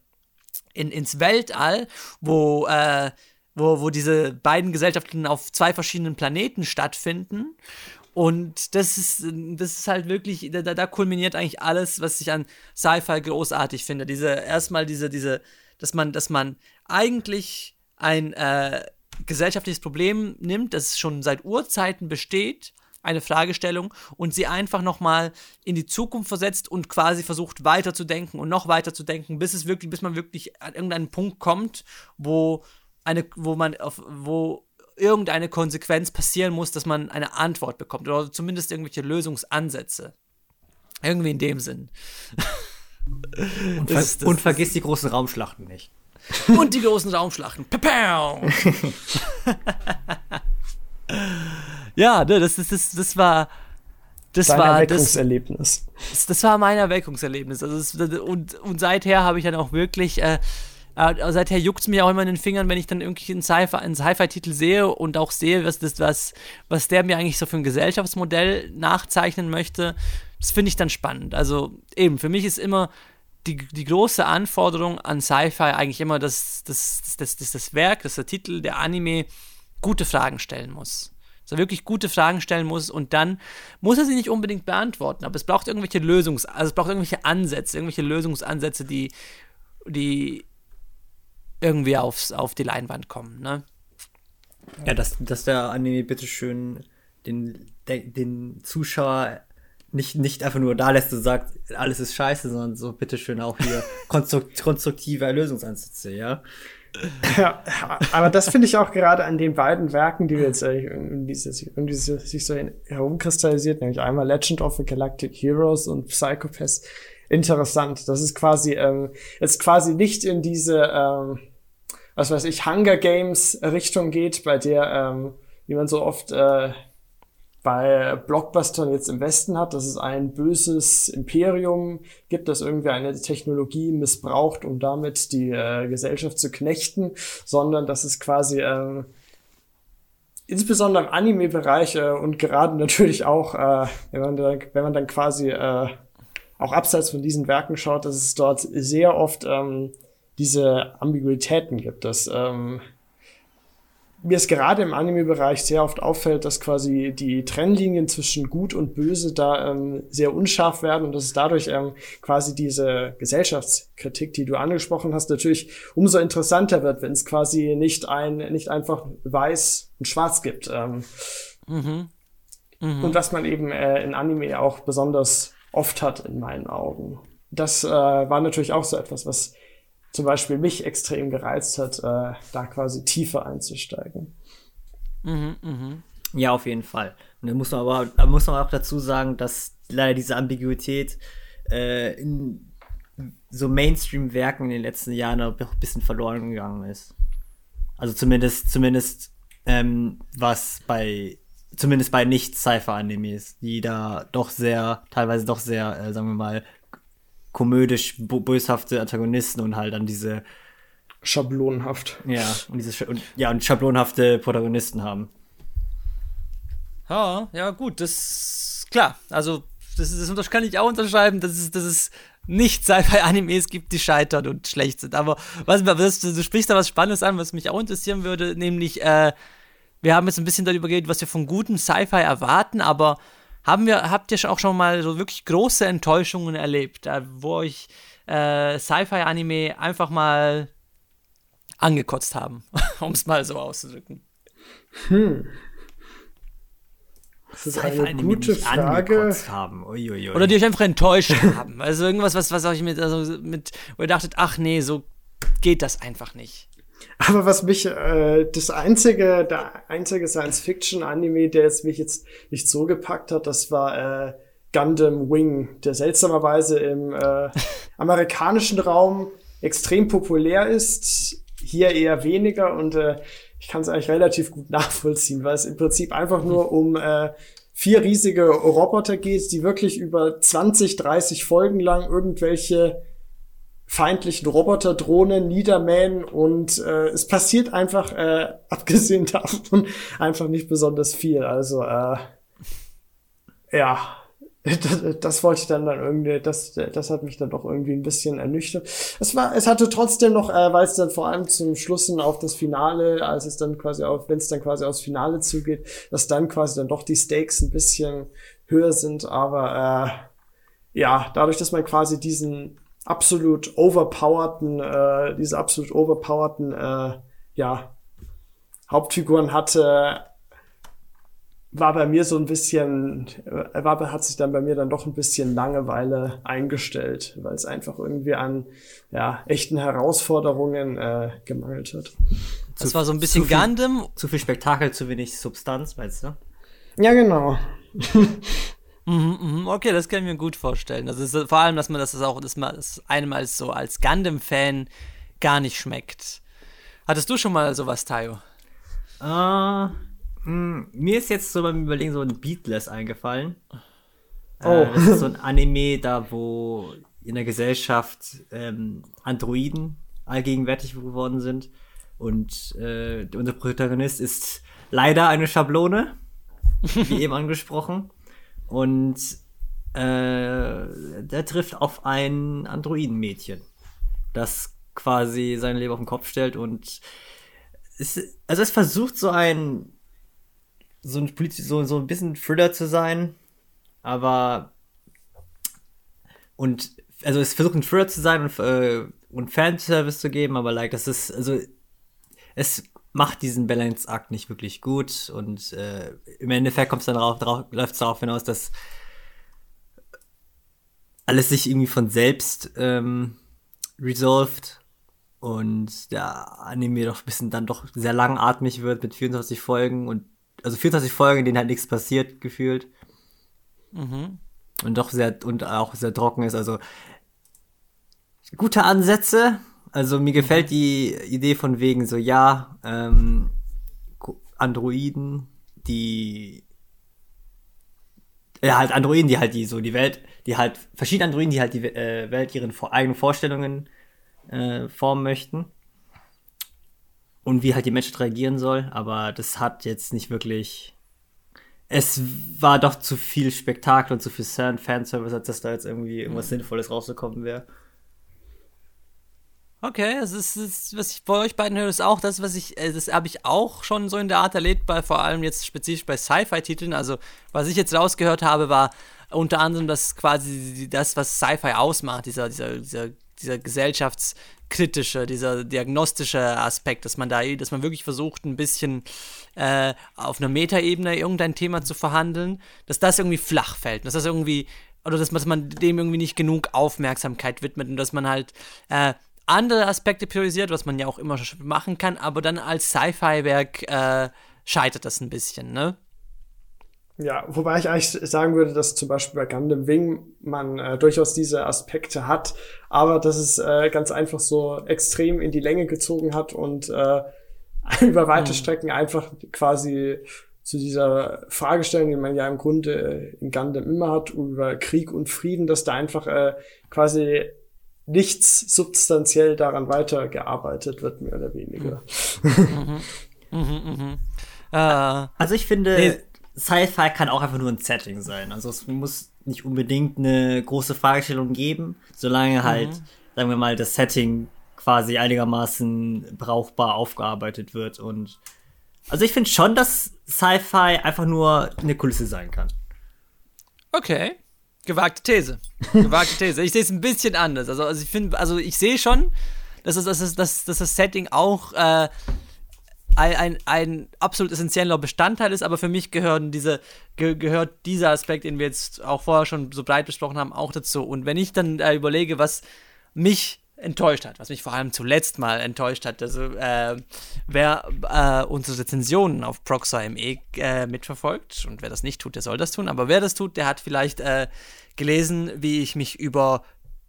in, ins Weltall, wo äh, wo, wo diese beiden Gesellschaften auf zwei verschiedenen Planeten stattfinden. Und das ist, das ist halt wirklich, da, da kulminiert eigentlich alles, was ich an Sci-Fi großartig finde. Diese, erstmal diese, diese, dass man, dass man eigentlich ein äh, gesellschaftliches Problem nimmt, das schon seit Urzeiten besteht, eine Fragestellung, und sie einfach nochmal in die Zukunft versetzt und quasi versucht weiterzudenken und noch weiterzudenken, bis es wirklich, bis man wirklich an irgendeinen Punkt kommt, wo eine, wo man auf, wo irgendeine Konsequenz passieren muss, dass man eine Antwort bekommt oder zumindest irgendwelche Lösungsansätze. Irgendwie in dem Sinn. Und, [LAUGHS] ver das, und vergiss die großen Raumschlachten nicht. Und die großen Raumschlachten. [LAUGHS] ja, ne, das, das, das, das war. Das Dein war Erweckungserlebnis. Das, das, war mein Erweckungserlebnis. Also das, und, und seither habe ich dann auch wirklich äh, äh, seither juckt es mir auch immer in den Fingern, wenn ich dann irgendwie einen Sci-Fi-Titel sehe und auch sehe, was, das, was, was der mir eigentlich so für ein Gesellschaftsmodell nachzeichnen möchte. Das finde ich dann spannend. Also eben, für mich ist immer die, die große Anforderung an Sci-Fi eigentlich immer, dass, dass, dass, dass das Werk, dass der Titel, der Anime gute Fragen stellen muss. Dass er wirklich gute Fragen stellen muss und dann muss er sie nicht unbedingt beantworten, aber es braucht irgendwelche Lösungs-, also es braucht irgendwelche Ansätze, irgendwelche Lösungsansätze, die, die irgendwie aufs, auf die Leinwand kommen, ne? Ja, dass, dass der Anime bitteschön den, den Zuschauer nicht, nicht einfach nur da lässt und sagt, alles ist scheiße, sondern so bitteschön auch hier [LAUGHS] konstrukt, konstruktive Lösungsansätze, ja. Ja, aber das finde ich auch gerade an den beiden Werken, die wir jetzt äh, irgendwie, irgendwie sich so herumkristallisiert, nämlich einmal Legend of the Galactic Heroes und Psychopaths, interessant. Das ist quasi, ähm, jetzt quasi nicht in diese, ähm, was weiß ich, Hunger Games Richtung geht, bei der, ähm, wie man so oft äh, bei Blockbustern jetzt im Westen hat, dass es ein böses Imperium gibt, das irgendwie eine Technologie missbraucht, um damit die äh, Gesellschaft zu knechten, sondern dass es quasi äh, insbesondere im Anime-Bereich äh, und gerade [LAUGHS] natürlich auch, äh, wenn, man dann, wenn man dann quasi äh, auch abseits von diesen Werken schaut, dass es dort sehr oft ähm, diese Ambiguitäten gibt, dass ähm, mir es gerade im Anime-Bereich sehr oft auffällt, dass quasi die Trennlinien zwischen Gut und Böse da ähm, sehr unscharf werden und dass es dadurch ähm, quasi diese Gesellschaftskritik, die du angesprochen hast, natürlich umso interessanter wird, wenn es quasi nicht ein nicht einfach weiß und schwarz gibt. Ähm, mhm. Mhm. Und was man eben äh, in Anime auch besonders oft hat in meinen Augen. Das äh, war natürlich auch so etwas, was zum Beispiel mich extrem gereizt hat, äh, da quasi tiefer einzusteigen. Mhm, mh. Ja, auf jeden Fall. Und da muss man aber da muss man auch dazu sagen, dass leider diese Ambiguität äh, in so Mainstream-Werken in den letzten Jahren noch ein bisschen verloren gegangen ist. Also zumindest, zumindest ähm, was bei zumindest bei Nicht-Sci-Fi-Animes, die da doch sehr, teilweise doch sehr, äh, sagen wir mal, komödisch böshafte Antagonisten und halt dann diese schablonenhaft. Ja, und diese und, ja, und schablonhafte Protagonisten haben. Ja, ja, gut, das klar. Also, das, ist, das kann ich auch unterschreiben, dass es, dass es nicht Sci-Fi-Animes gibt, die scheitern und schlecht sind. Aber was, was, du sprichst da was Spannendes an, was mich auch interessieren würde, nämlich, äh, wir haben jetzt ein bisschen darüber geredet, was wir von gutem Sci-Fi erwarten, aber haben wir, habt ihr auch schon mal so wirklich große Enttäuschungen erlebt, äh, wo euch äh, Sci-Fi-Anime einfach mal angekotzt haben, [LAUGHS] um es mal so auszudrücken? Hm. Das ist eine gute Frage. Haben. Uiuiui. Oder die euch einfach enttäuscht [LAUGHS] haben. Also irgendwas, was, was euch mit, also mit, wo ihr dachtet, ach nee, so geht das einfach nicht. Aber was mich, äh, das einzige, der einzige Science-Fiction-Anime, der jetzt mich jetzt nicht so gepackt hat, das war äh, Gundam Wing, der seltsamerweise im äh, [LAUGHS] amerikanischen Raum extrem populär ist, hier eher weniger und äh, ich kann es eigentlich relativ gut nachvollziehen, weil es im Prinzip einfach nur um äh, vier riesige Roboter geht, die wirklich über 20, 30 Folgen lang irgendwelche feindlichen Roboterdrohnen niedermähen und äh, es passiert einfach, äh, [LAUGHS] abgesehen davon, einfach nicht besonders viel. Also äh, ja, [LAUGHS] das, das wollte ich dann dann irgendwie, das, das hat mich dann doch irgendwie ein bisschen ernüchtert. Es war, es hatte trotzdem noch, äh, weil es dann vor allem zum Schlussen auf das Finale, als es dann quasi auf, wenn es dann quasi aufs Finale zugeht, dass dann quasi dann doch die Stakes ein bisschen höher sind, aber äh, ja, dadurch, dass man quasi diesen absolut overpowerten, äh, diese absolut overpowerten, äh, ja, Hauptfiguren hatte, war bei mir so ein bisschen, äh, war, hat sich dann bei mir dann doch ein bisschen Langeweile eingestellt, weil es einfach irgendwie an ja, echten Herausforderungen äh, gemangelt hat. Das war so ein bisschen zu Gundam. Zu viel Spektakel, zu wenig Substanz, meinst du? Ja, genau. [LAUGHS] Mhm, mhm, okay, das kann ich mir gut vorstellen. Ist vor allem, dass man das auch, dass man das einem als so als Gundam-Fan gar nicht schmeckt. Hattest du schon mal sowas, Tayo? Uh, mh, mir ist jetzt so beim Überlegen so ein Beatless eingefallen. Äh, Oh. Äh, das ist so ein Anime, da wo in der Gesellschaft ähm, Androiden allgegenwärtig geworden sind. Und äh, unser Protagonist ist leider eine Schablone, wie [LAUGHS] eben angesprochen. Und äh, der trifft auf ein Androidenmädchen, das quasi sein Leben auf den Kopf stellt und es, also es versucht so ein so ein so, so ein bisschen Thriller zu sein, aber und also es versucht ein Thriller zu sein und, äh, und Fanservice zu geben, aber like das ist also es macht diesen Balance-Akt nicht wirklich gut und äh, im Endeffekt kommt es dann darauf, darauf läuft es darauf hinaus, dass alles sich irgendwie von selbst ähm, resolved und der Anime doch ein bisschen dann doch sehr langatmig wird mit 24 Folgen und also 24 Folgen, in denen halt nichts passiert, gefühlt. Mhm. Und doch sehr und auch sehr trocken ist. Also gute Ansätze, also mir gefällt die Idee von wegen so, ja, ähm, Androiden, die ja, halt Androiden, die halt die so die Welt, die halt verschiedene Androiden, die halt die äh, Welt ihren eigenen Vorstellungen äh, formen möchten. Und wie halt die Menschheit reagieren soll, aber das hat jetzt nicht wirklich. Es war doch zu viel Spektakel und zu viel Fanservice, als dass da jetzt irgendwie irgendwas Sinnvolles rausgekommen wäre. Okay, das ist, das was ich bei euch beiden höre, ist auch das, was ich, äh, das habe ich auch schon so in der Art erlebt, bei vor allem jetzt spezifisch bei Sci-Fi-Titeln. Also, was ich jetzt rausgehört habe, war unter anderem das quasi das, was Sci-Fi ausmacht, dieser, dieser, dieser, dieser gesellschaftskritische, dieser diagnostische Aspekt, dass man da, dass man wirklich versucht, ein bisschen äh, auf einer Metaebene irgendein Thema zu verhandeln, dass das irgendwie flach fällt, dass das irgendwie, oder dass man dem irgendwie nicht genug Aufmerksamkeit widmet und dass man halt äh, andere Aspekte priorisiert, was man ja auch immer machen kann, aber dann als Sci-Fi-Werk äh, scheitert das ein bisschen, ne? Ja, wobei ich eigentlich sagen würde, dass zum Beispiel bei Gundam Wing man äh, durchaus diese Aspekte hat, aber dass es äh, ganz einfach so extrem in die Länge gezogen hat und äh, [LAUGHS] über weite mhm. Strecken einfach quasi zu dieser Fragestellung, die man ja im Grunde in Gundam immer hat, über Krieg und Frieden, dass da einfach äh, quasi nichts substanziell daran weitergearbeitet wird, mehr oder weniger. [LAUGHS] Mhm. Mhm, mhm. Uh, also ich finde, nee. Sci-Fi kann auch einfach nur ein Setting sein. Also es muss nicht unbedingt eine große Fragestellung geben, solange halt, mhm. sagen wir mal, das Setting quasi einigermaßen brauchbar aufgearbeitet wird. Und also ich finde schon, dass Sci-Fi einfach nur eine Kulisse sein kann. Okay. Gewagte These. Gewagte These. Ich sehe es ein bisschen anders. Also, also ich finde, also ich sehe schon, dass, es, dass, es, dass, dass das Setting auch äh, ein, ein, ein absolut essentieller Bestandteil ist, aber für mich gehören diese, ge, gehört dieser Aspekt, den wir jetzt auch vorher schon so breit besprochen haben, auch dazu. Und wenn ich dann äh, überlege, was mich enttäuscht hat, was mich vor allem zuletzt mal enttäuscht hat. Also, äh, wer äh, unsere Rezensionen auf Proxime äh, mitverfolgt, und wer das nicht tut, der soll das tun, aber wer das tut, der hat vielleicht äh, gelesen, wie ich mich über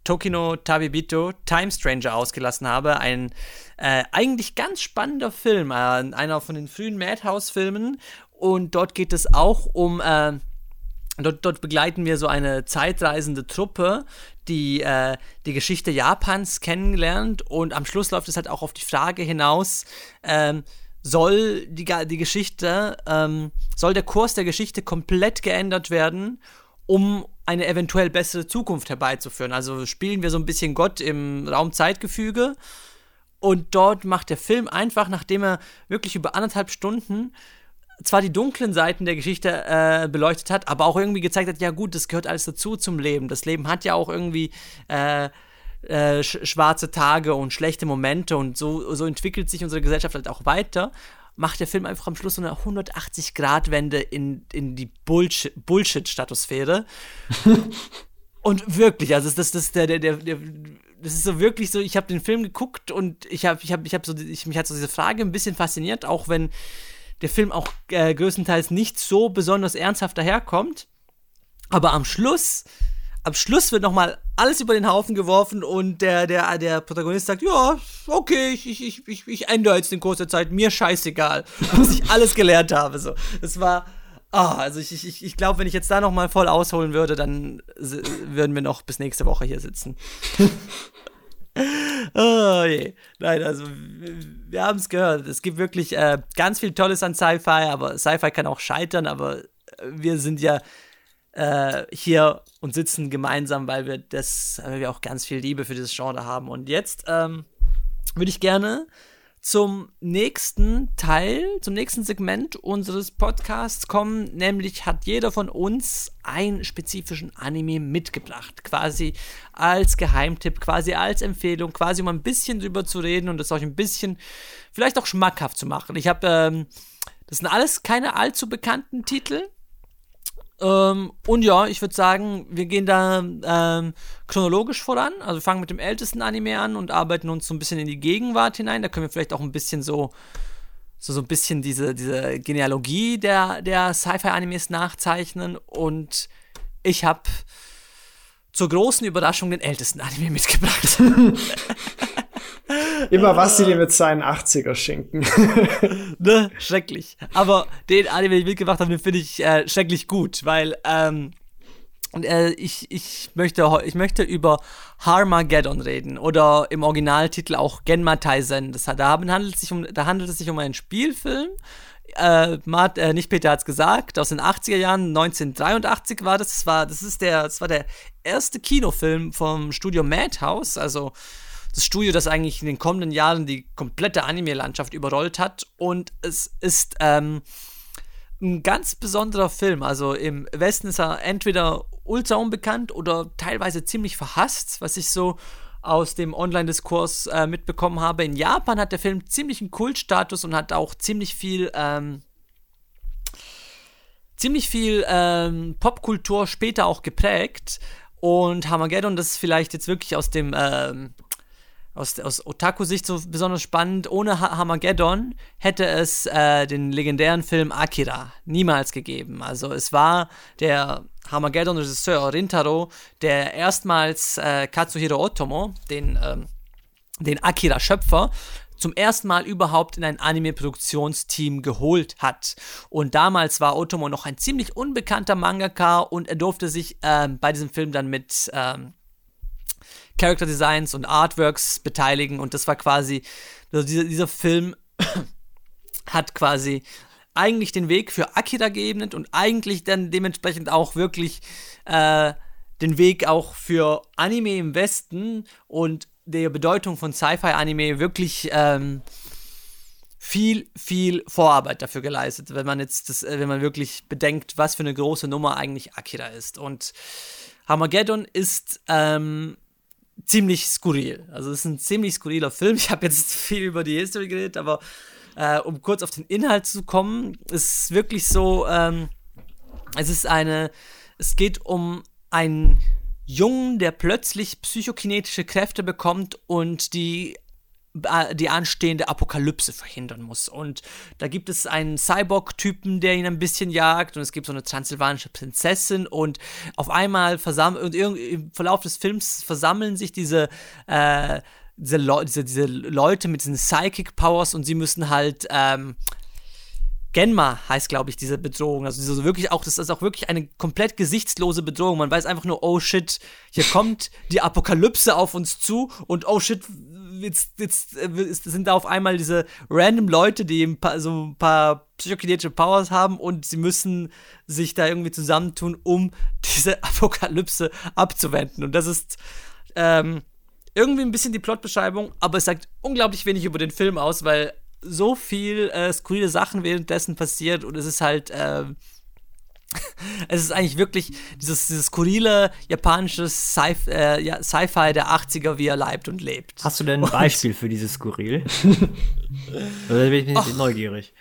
Tokino Tabibito Time Stranger ausgelassen habe. Ein äh, eigentlich ganz spannender Film, äh, einer von den frühen Madhouse-Filmen. Und dort geht es auch um Dort, dort, begleiten wir so eine zeitreisende Truppe, die äh, die Geschichte Japans kennenlernt und am Schluss läuft es halt auch auf die Frage hinaus, ähm, soll die, die Geschichte, ähm, soll der Kurs der Geschichte komplett geändert werden, um eine eventuell bessere Zukunft herbeizuführen. Also spielen wir so ein bisschen Gott im Raum-Zeitgefüge und dort macht der Film einfach, nachdem er wirklich über anderthalb Stunden zwar die dunklen Seiten der Geschichte äh, beleuchtet hat, aber auch irgendwie gezeigt hat, ja gut, das gehört alles dazu zum Leben. Das Leben hat ja auch irgendwie äh, äh, sch schwarze Tage und schlechte Momente und so, so entwickelt sich unsere Gesellschaft halt auch weiter. Macht der Film einfach am Schluss so eine 180-Grad-Wende in, in die Bullshit-Statosphäre. [LAUGHS] und wirklich, also das, das, der, der, der, der das ist so wirklich so, ich habe den Film geguckt und ich habe ich hab, ich hab so, ich, mich hat so diese Frage ein bisschen fasziniert, auch wenn der Film auch äh, größtenteils nicht so besonders ernsthaft daherkommt. Aber am Schluss, am Schluss wird nochmal alles über den Haufen geworfen und der, der, der Protagonist sagt, ja, okay, ich, ich, ich, ich ändere jetzt den Kurs der Zeit, mir scheißegal, [LAUGHS] was ich alles gelernt habe. So. Das war, ah, also ich, ich, ich glaube, wenn ich jetzt da nochmal voll ausholen würde, dann würden wir noch bis nächste Woche hier sitzen. [LAUGHS] [LAUGHS] oh je. Nein, also wir haben es gehört. Es gibt wirklich äh, ganz viel Tolles an Sci-Fi, aber Sci-Fi kann auch scheitern, aber wir sind ja äh, hier und sitzen gemeinsam, weil wir das, weil wir auch ganz viel Liebe für dieses Genre haben. Und jetzt ähm, würde ich gerne zum nächsten Teil, zum nächsten Segment unseres Podcasts kommen. Nämlich hat jeder von uns einen spezifischen Anime mitgebracht. Quasi als Geheimtipp, quasi als Empfehlung, quasi um ein bisschen drüber zu reden und es euch ein bisschen vielleicht auch schmackhaft zu machen. Ich habe, ähm, das sind alles keine allzu bekannten Titel. Ähm, und ja, ich würde sagen, wir gehen da ähm, chronologisch voran. Also wir fangen mit dem ältesten Anime an und arbeiten uns so ein bisschen in die Gegenwart hinein. Da können wir vielleicht auch ein bisschen so, so, so ein bisschen diese, diese Genealogie der, der Sci-Fi-Animes nachzeichnen. Und ich habe zur großen Überraschung den ältesten Anime mitgebracht. [LAUGHS] [LAUGHS] Immer was sie dir mit seinen 80er schenken. [LAUGHS] ne? Schrecklich. Aber den Anime, den ich mitgebracht habe, den finde ich äh, schrecklich gut, weil ähm, äh, ich, ich, möchte, ich möchte über Harmageddon reden oder im Originaltitel auch Genma Taisen. Das, da, handelt es sich um, da handelt es sich um einen Spielfilm. Äh, Mart, äh, nicht Peter hat es gesagt, aus den 80er Jahren, 1983 war das. Das war, das ist der, das war der erste Kinofilm vom Studio Madhouse, also das Studio, das eigentlich in den kommenden Jahren die komplette Anime-Landschaft überrollt hat. Und es ist ähm, ein ganz besonderer Film. Also im Westen ist er entweder ultra unbekannt oder teilweise ziemlich verhasst, was ich so aus dem Online-Diskurs äh, mitbekommen habe. In Japan hat der Film ziemlich einen Kultstatus und hat auch ziemlich viel, ähm, ziemlich viel ähm, Popkultur später auch geprägt. Und Hamageddon, das ist vielleicht jetzt wirklich aus dem ähm, aus, aus Otaku-Sicht so besonders spannend. Ohne ha Hamageddon hätte es äh, den legendären Film Akira niemals gegeben. Also es war der Hamageddon-Regisseur Rintaro, der erstmals äh, Katsuhiro Otomo, den, ähm, den Akira-Schöpfer, zum ersten Mal überhaupt in ein Anime-Produktionsteam geholt hat. Und damals war Otomo noch ein ziemlich unbekannter Mangaka und er durfte sich ähm, bei diesem Film dann mit ähm, Character Designs und Artworks beteiligen und das war quasi, also dieser, dieser Film [COUGHS] hat quasi eigentlich den Weg für Akira geebnet und eigentlich dann dementsprechend auch wirklich äh, den Weg auch für Anime im Westen und der Bedeutung von Sci-Fi-Anime wirklich ähm, viel, viel Vorarbeit dafür geleistet, wenn man jetzt das, wenn man wirklich bedenkt, was für eine große Nummer eigentlich Akira ist. Und Armageddon ist ähm, ziemlich skurril. Also es ist ein ziemlich skurriler Film. [LAUGHS] Ich habe jetzt viel über die History geredet, aber äh, um kurz auf den Inhalt zu kommen, ist wirklich so, ähm, es ist eine, es geht um einen Jungen, der plötzlich psychokinetische Kräfte bekommt und die die anstehende Apokalypse verhindern muss. Und da gibt es einen Cyborg-Typen, der ihn ein bisschen jagt, und es gibt so eine transsilvanische Prinzessin, und auf einmal versammeln, und im Verlauf des Films versammeln sich diese, äh, diese, Le diese, diese Leute mit diesen Psychic Powers und sie müssen halt ähm, Genma heißt, glaube ich, diese Bedrohung. Also diese wirklich auch, das ist auch wirklich eine komplett gesichtslose Bedrohung. Man weiß einfach nur, oh shit, hier kommt die Apokalypse auf uns zu und oh shit, jetzt, jetzt äh, sind da auf einmal diese random Leute, die so ein paar psychokinetische Powers haben und sie müssen sich da irgendwie zusammentun, um [LAUGHS] diese Apokalypse abzuwenden. Und das ist ähm, irgendwie ein bisschen die Plotbeschreibung, aber es sagt unglaublich wenig über den Film aus, weil so viel äh, skurrile Sachen währenddessen passiert und es ist halt, äh, [LAUGHS] es ist eigentlich wirklich dieses, dieses skurrile japanische Sci-Fi äh, ja, Sci der 80er, wie er leibt und lebt. Hast du denn ein Beispiel und für dieses Skurril? [LAUGHS] [LAUGHS] da bin ich Och. neugierig.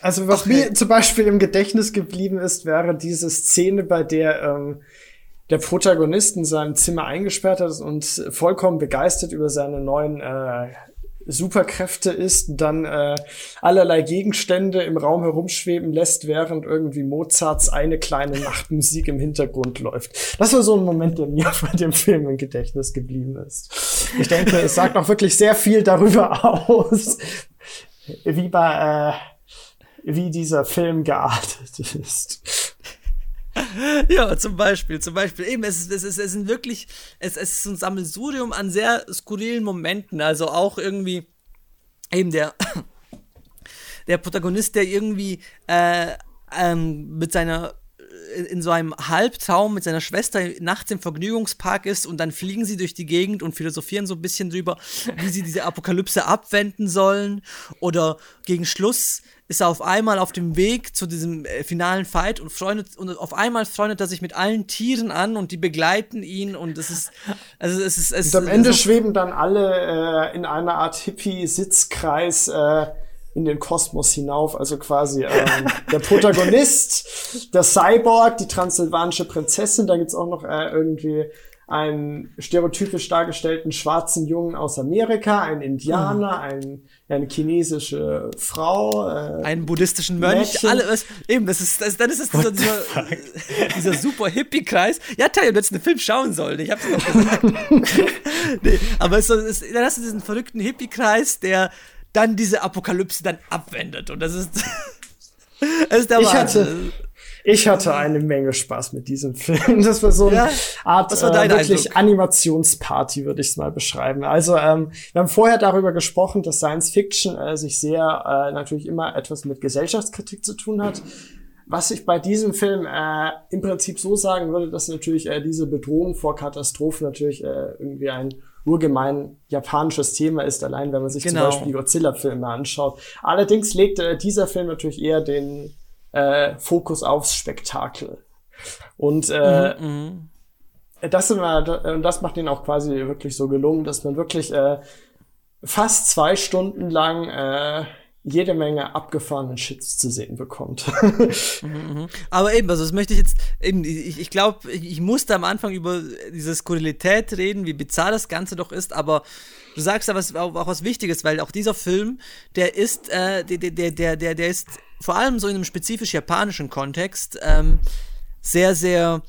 Also was okay. mir zum Beispiel im Gedächtnis geblieben ist, wäre diese Szene, bei der ähm, der Protagonist in seinem Zimmer eingesperrt ist und vollkommen begeistert über seine neuen äh, Superkräfte ist, dann äh, allerlei Gegenstände im Raum herumschweben lässt, während irgendwie Mozarts eine kleine Nachtmusik im Hintergrund läuft. Das war so ein Moment, der mir [LAUGHS] bei dem Film im Gedächtnis geblieben ist. Ich denke, es sagt auch wirklich sehr viel darüber [LAUGHS] aus, wie bei äh, wie dieser Film geartet ist. Ja, zum Beispiel, zum Beispiel. Eben, es, es, es, es sind wirklich, es, es ist ein Sammelsurium an sehr skurrilen Momenten. Also auch irgendwie eben der, [COUGHS] der Protagonist, der irgendwie äh, ähm, mit seiner in so einem Halbtraum mit seiner Schwester nachts im Vergnügungspark ist und dann fliegen sie durch die Gegend und philosophieren so ein bisschen drüber, wie sie diese Apokalypse abwenden sollen. Oder gegen Schluss ist er auf einmal auf dem Weg zu diesem äh, finalen Fight und freundet und auf einmal freundet er sich mit allen Tieren an und die begleiten ihn und es ist also es ist es und am Ende schweben dann alle äh, in einer Art Hippie Sitzkreis äh, in den Kosmos hinauf, also quasi ähm, der Protagonist, der Cyborg, die transsilvanische Prinzessin, da gibt's auch noch äh, irgendwie einen stereotypisch dargestellten schwarzen Jungen aus Amerika, einen Indianer, mhm. ein, eine chinesische Frau, äh, einen buddhistischen Mönch, Mädchen. alle, was, eben, das ist, das, dann ist es dieser, dieser, super Hippie-Kreis. Ja, Tayo, du hättest einen Film schauen sollen, ich hab's noch gesagt. [LAUGHS] nee, aber es, es, dann hast du diesen verrückten Hippie-Kreis, der dann diese Apokalypse dann abwendet und das ist, [LAUGHS] das ist der ich hatte, ich hatte eine Menge Spaß mit diesem [LAUGHS] Film. Das war so eine ja? Art äh, wirklich Eindruck? Animationsparty, würde ich es mal beschreiben. Also ähm, wir haben vorher darüber gesprochen, dass Science Fiction äh, sich sehr äh, natürlich immer etwas mit Gesellschaftskritik zu tun hat. Was ich bei diesem Film äh, im Prinzip so sagen würde, dass natürlich äh, diese Bedrohung vor Katastrophen natürlich äh, irgendwie ein urgemein japanisches Thema ist, allein wenn man sich genau. zum Beispiel die Godzilla-Filme anschaut. Allerdings legt äh, dieser Film natürlich eher den äh, Fokus aufs Spektakel. Und äh, mhm, mhm. das, immer, das macht ihn auch quasi wirklich so gelungen, dass man wirklich äh, fast zwei Stunden lang äh, jede Menge abgefahrenen Shits zu sehen bekommt. [LAUGHS] Mhm, mhm. Aber eben, also das möchte ich jetzt, eben, ich, ich glaube, ich, musste am Anfang über diese Skurrilität reden, wie bizarr das Ganze doch ist, aber du sagst ja was, auch, auch was Wichtiges, weil auch dieser Film, der ist, äh, der, der, der, der, der ist vor allem so in einem spezifisch japanischen Kontext ähm, sehr, sehr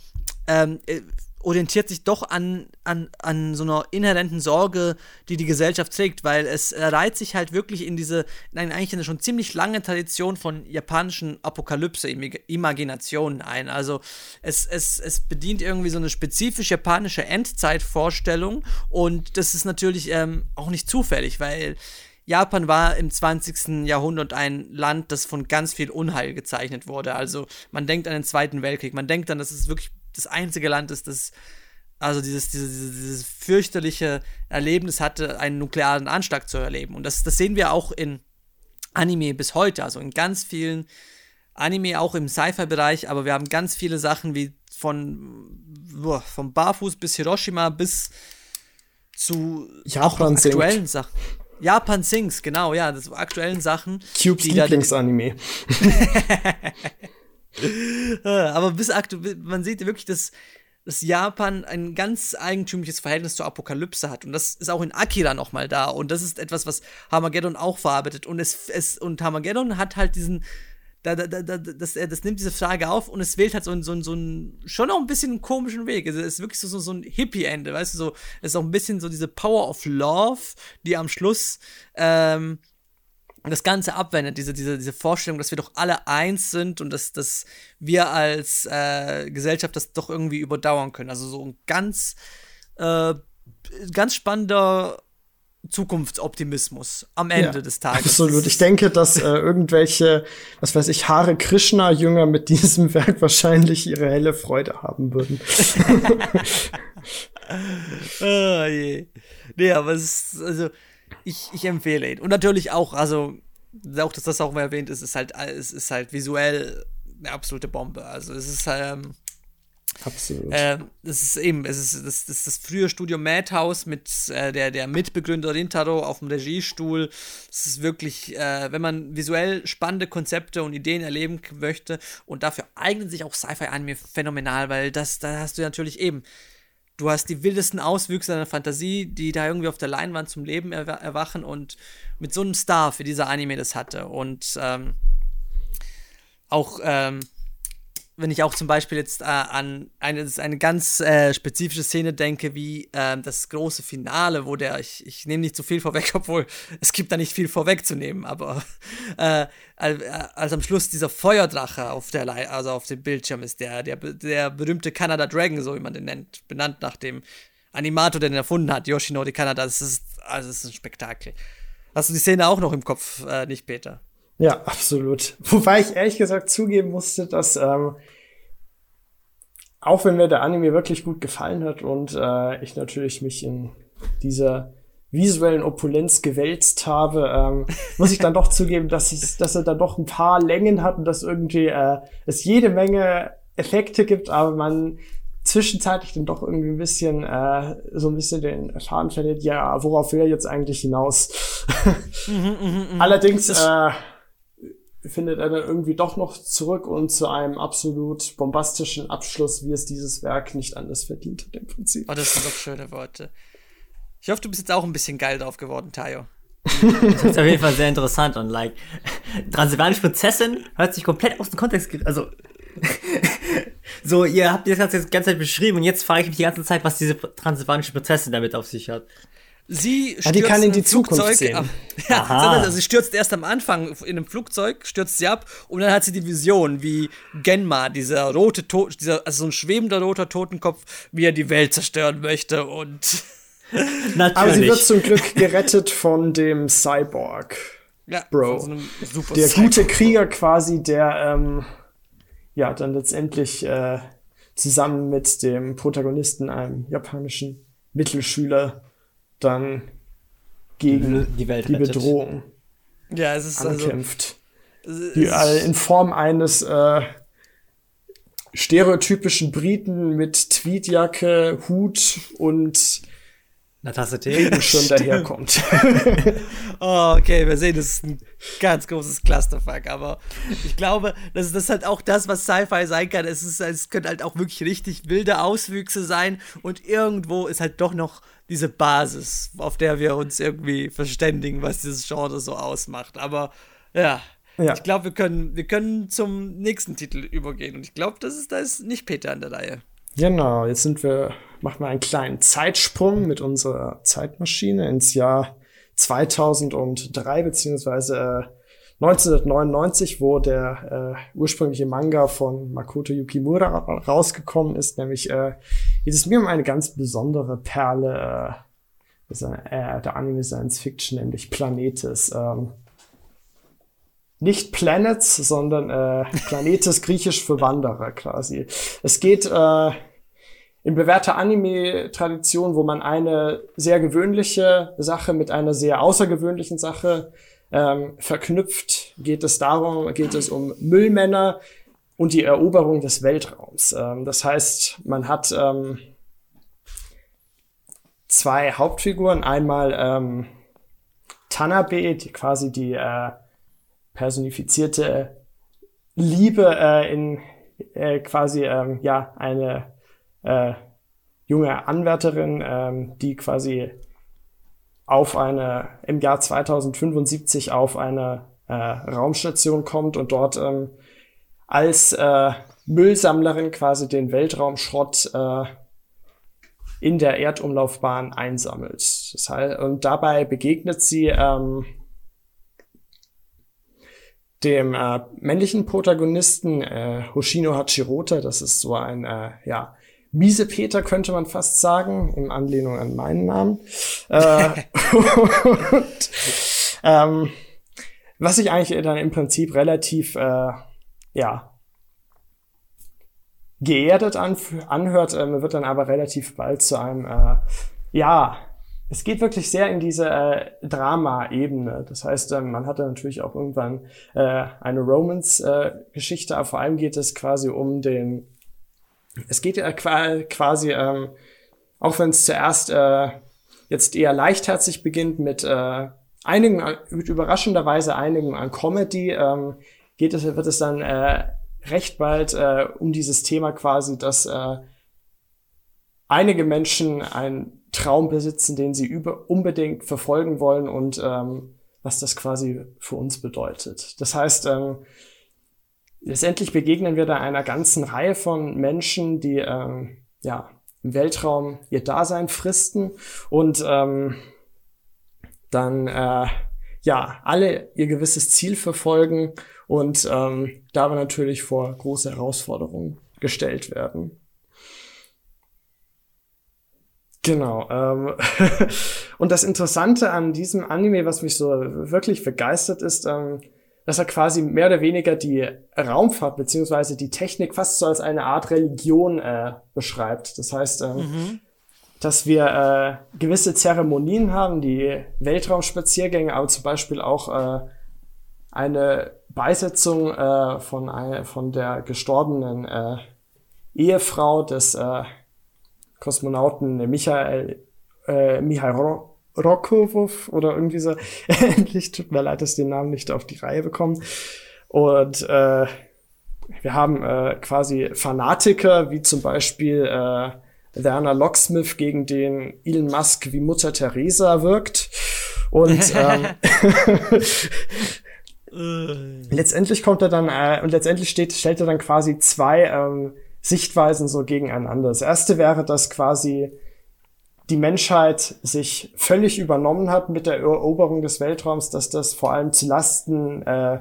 ähm, äh, orientiert sich doch an, an, an so einer inhärenten Sorge, die die Gesellschaft trägt, weil es reiht sich halt wirklich in diese, in eigentlich eine schon ziemlich lange Tradition von japanischen Apokalypse-Imaginationen ein. Also es, es, es bedient irgendwie so eine spezifisch japanische Endzeitvorstellung und das ist natürlich ähm, auch nicht zufällig, weil Japan war im 20. Jahrhundert ein Land, das von ganz viel Unheil gezeichnet wurde. Also man denkt an den Zweiten Weltkrieg, man denkt dann, dass es wirklich das einzige Land ist, das also dieses, dieses, dieses fürchterliche Erlebnis hatte, einen nuklearen Anschlag zu erleben. Und das, das sehen wir auch in Anime bis heute, also in ganz vielen Anime, auch im Sci-Fi-Bereich, aber wir haben ganz viele Sachen wie von boah, vom Barfuß bis Hiroshima bis zu Japan aktuellen Sachen. Japan Sings, genau, ja, das aktuellen Sachen. Cubes Lieblingsanime. [LAUGHS] [LAUGHS] Aber bis aktuell, man sieht wirklich, dass, dass Japan ein ganz eigentümliches Verhältnis zur Apokalypse hat. Und das ist auch in Akira nochmal da. Und das ist etwas, was Harmageddon auch verarbeitet. Und es, es und Harmageddon hat halt diesen, da, da, da, das, das nimmt diese Frage auf und es wählt halt so, ein, so, ein, so ein, schon auch ein bisschen einen komischen Weg. Also es ist wirklich so, so, so ein Hippie-Ende, weißt du, so, es ist auch ein bisschen so diese Power of Love, die am Schluss, ähm, das Ganze abwendet, diese, diese, diese Vorstellung, dass wir doch alle eins sind und dass, dass wir als äh, Gesellschaft das doch irgendwie überdauern können. Also so ein ganz, äh, ganz spannender Zukunftsoptimismus am Ende ja, des Tages. Absolut. Ich denke, dass äh, irgendwelche, was weiß ich, Hare Krishna-Jünger mit diesem Werk wahrscheinlich ihre helle Freude haben würden. oh [LAUGHS] je. Nee, aber es ist, also, ich, ich empfehle ihn. Und natürlich auch, also, auch, dass das auch mal erwähnt ist, ist halt, es ist halt visuell eine absolute Bombe. Also, es ist, ähm, Absolut. Äh, das ist eben, es ist das, das, das frühe Studio Madhouse mit äh, der, der Mitbegründer Rintaro auf dem Regiestuhl. Es ist wirklich, äh, wenn man visuell spannende Konzepte und Ideen erleben möchte und dafür eignen sich auch Sci-Fi-Anime phänomenal, weil das, da hast du natürlich eben du hast die wildesten Auswüchse deiner Fantasie, die da irgendwie auf der Leinwand zum Leben erwachen und mit so einem Star, wie dieser Anime das hatte. Und ähm, auch ähm, wenn ich auch zum Beispiel jetzt äh, an eine, eine ganz äh, spezifische Szene denke, wie äh, das große Finale, wo der, ich, ich nehme nicht zu viel vorweg, [LAUGHS] obwohl es gibt da nicht viel vorwegzunehmen, aber [LAUGHS] äh, als, als am Schluss dieser Feuerdrache auf der also auf dem Bildschirm ist, der, der, der berühmte Canada Dragon, so wie man den nennt, benannt nach dem Animator, der den erfunden hat, Yoshinori Kanada, das ist, also das ist ein Spektakel. Hast du die Szene auch noch im Kopf, äh, nicht Peter? Ja, absolut. [LAUGHS] Wobei ich ehrlich gesagt zugeben musste, dass ähm, auch wenn mir der Anime wirklich gut gefallen hat und äh, ich natürlich mich in dieser visuellen Opulenz gewälzt habe, ähm, [LAUGHS] muss ich dann doch zugeben, dass, ich, dass er dann doch ein paar Längen hat und dass irgendwie äh, es jede Menge Effekte gibt, aber man zwischenzeitlich dann doch irgendwie ein bisschen äh, so ein bisschen den Faden verliert, ja, worauf will er jetzt eigentlich hinaus? [LAUGHS] mhm, mh, mh. Allerdings äh, findet er dann irgendwie doch noch zurück und zu einem absolut bombastischen Abschluss, wie es dieses Werk nicht anders verdient hat im Prinzip. Oh, das sind doch schöne Worte. Ich hoffe, du bist jetzt auch ein bisschen geil drauf geworden, Tayo. das ist auf jeden Fall sehr interessant und like Transylvanische Prinzessin hört sich komplett aus dem Kontext, also [LAUGHS] so, ihr habt das ganze, ganze Zeit beschrieben und jetzt frage ich mich die ganze Zeit, was diese transylvanische Prinzessin damit auf sich hat. Sie stürzt ja, die kann in die Zukunft sehen. Ab. [LAUGHS] Ja, also sie stürzt erst am Anfang in einem Flugzeug, stürzt sie ab und dann hat sie die Vision, wie Genma, dieser rote Tod, dieser also so ein schwebender roter Totenkopf, wie er die Welt zerstören möchte und Natürlich. [LAUGHS] Aber sie wird zum Glück [LAUGHS] gerettet von dem Cyborg. Ja, Bro. So der Cyborg. gute Krieger quasi, der ähm, ja dann letztendlich äh, zusammen mit dem Protagonisten, einem japanischen Mittelschüler, dann gegen die, Welt die Bedrohung ja, es ist also ankämpft. Also, die in Form eines äh, stereotypischen Briten mit Tweedjacke, Hut und eine Tasse Tee schon daherkommt. [LAUGHS] oh, okay, wir sehen, das ist ein ganz großes Clusterfuck, aber ich glaube, das ist, das ist halt auch das, was Sci-Fi sein kann. Es, ist, es können halt auch wirklich richtig wilde Auswüchse sein und irgendwo ist halt doch noch diese Basis, auf der wir uns irgendwie verständigen, was dieses Genre so ausmacht. Aber ja, ja. ich glaube, wir können, wir können zum nächsten Titel übergehen und ich glaube, das ist, da ist nicht Peter an der Reihe. Genau, jetzt sind wir, machen wir einen kleinen Zeitsprung mit unserer Zeitmaschine ins Jahr 2003 beziehungsweise 1999, wo der äh, ursprüngliche Manga von Makoto Yukimura rausgekommen ist, nämlich äh, ist mir um eine ganz besondere Perle äh, äh, der Anime Science Fiction, nämlich Planetes. Ähm, nicht Planets, sondern äh, Planetes griechisch für Wanderer quasi. Es geht äh, in bewährter Anime-Tradition, wo man eine sehr gewöhnliche Sache mit einer sehr außergewöhnlichen Sache ähm, verknüpft, geht es darum, geht es um Müllmänner und die Eroberung des Weltraums. Ähm, das heißt, man hat ähm, zwei Hauptfiguren, einmal ähm, Tanabe, die quasi die äh, personifizierte Liebe äh, in äh, quasi ähm, ja eine äh, junge Anwärterin, ähm, die quasi auf eine im Jahr 2075 auf eine äh, Raumstation kommt und dort ähm, als äh, Müllsammlerin quasi den Weltraumschrott äh, in der Erdumlaufbahn einsammelt. Das heißt, und dabei begegnet sie ähm, dem äh, männlichen Protagonisten äh, Hoshino Hachirota, das ist so ein äh, ja miese Peter könnte man fast sagen, in Anlehnung an meinen Namen. äh, [LAUGHS] und, ähm, was sich eigentlich dann im Prinzip relativ äh, ja geerdet anhört, äh, wird dann aber relativ bald zu einem äh, ja es geht wirklich sehr in diese äh, Drama-Ebene. Das heißt, ähm, man hatte natürlich auch irgendwann äh, eine Romance-Geschichte, äh, aber vor allem geht es quasi um den. Es geht ja quasi, ähm, auch wenn es zuerst äh, jetzt eher leichtherzig beginnt mit äh, einigen, mit überraschenderweise einigen an Comedy, ähm, geht es, wird es dann äh, recht bald äh, um dieses Thema quasi, dass äh, einige Menschen ein Traum besitzen, den sie über, unbedingt verfolgen wollen und ähm, was das quasi für uns bedeutet. Das heißt, ähm, letztendlich begegnen wir da einer ganzen Reihe von Menschen, die ähm, ja im Weltraum ihr Dasein fristen und ähm, dann äh, ja alle ihr gewisses Ziel verfolgen und ähm, dabei natürlich vor große Herausforderungen gestellt werden. Genau. Ähm, [LAUGHS] und das Interessante an diesem Anime, was mich so wirklich begeistert, ist, ähm, dass er quasi mehr oder weniger die Raumfahrt beziehungsweise die Technik fast so als eine Art Religion äh, beschreibt. Das heißt, ähm, mhm. dass wir äh, gewisse Zeremonien haben, die Weltraumspaziergänge, aber zum Beispiel auch äh, eine Beisetzung äh, von, einer, von der gestorbenen äh, Ehefrau des äh, Kosmonauten Michael, äh, Michael Rokow oder irgendwie so [LAUGHS] endlich. Tut mir leid, dass ich den Namen nicht auf die Reihe bekomme. Und äh, wir haben äh, quasi Fanatiker, wie zum Beispiel äh, Werner Locksmith, gegen den Elon Musk wie Mutter Teresa wirkt. Und [LAUGHS] ähm, letztendlich kommt er dann, äh, und letztendlich steht, stellt er dann quasi zwei ähm, Sichtweisen so gegeneinander. Das erste wäre, dass quasi die Menschheit sich völlig übernommen hat mit der Eroberung des Weltraums, dass das vor allem zu Lasten äh,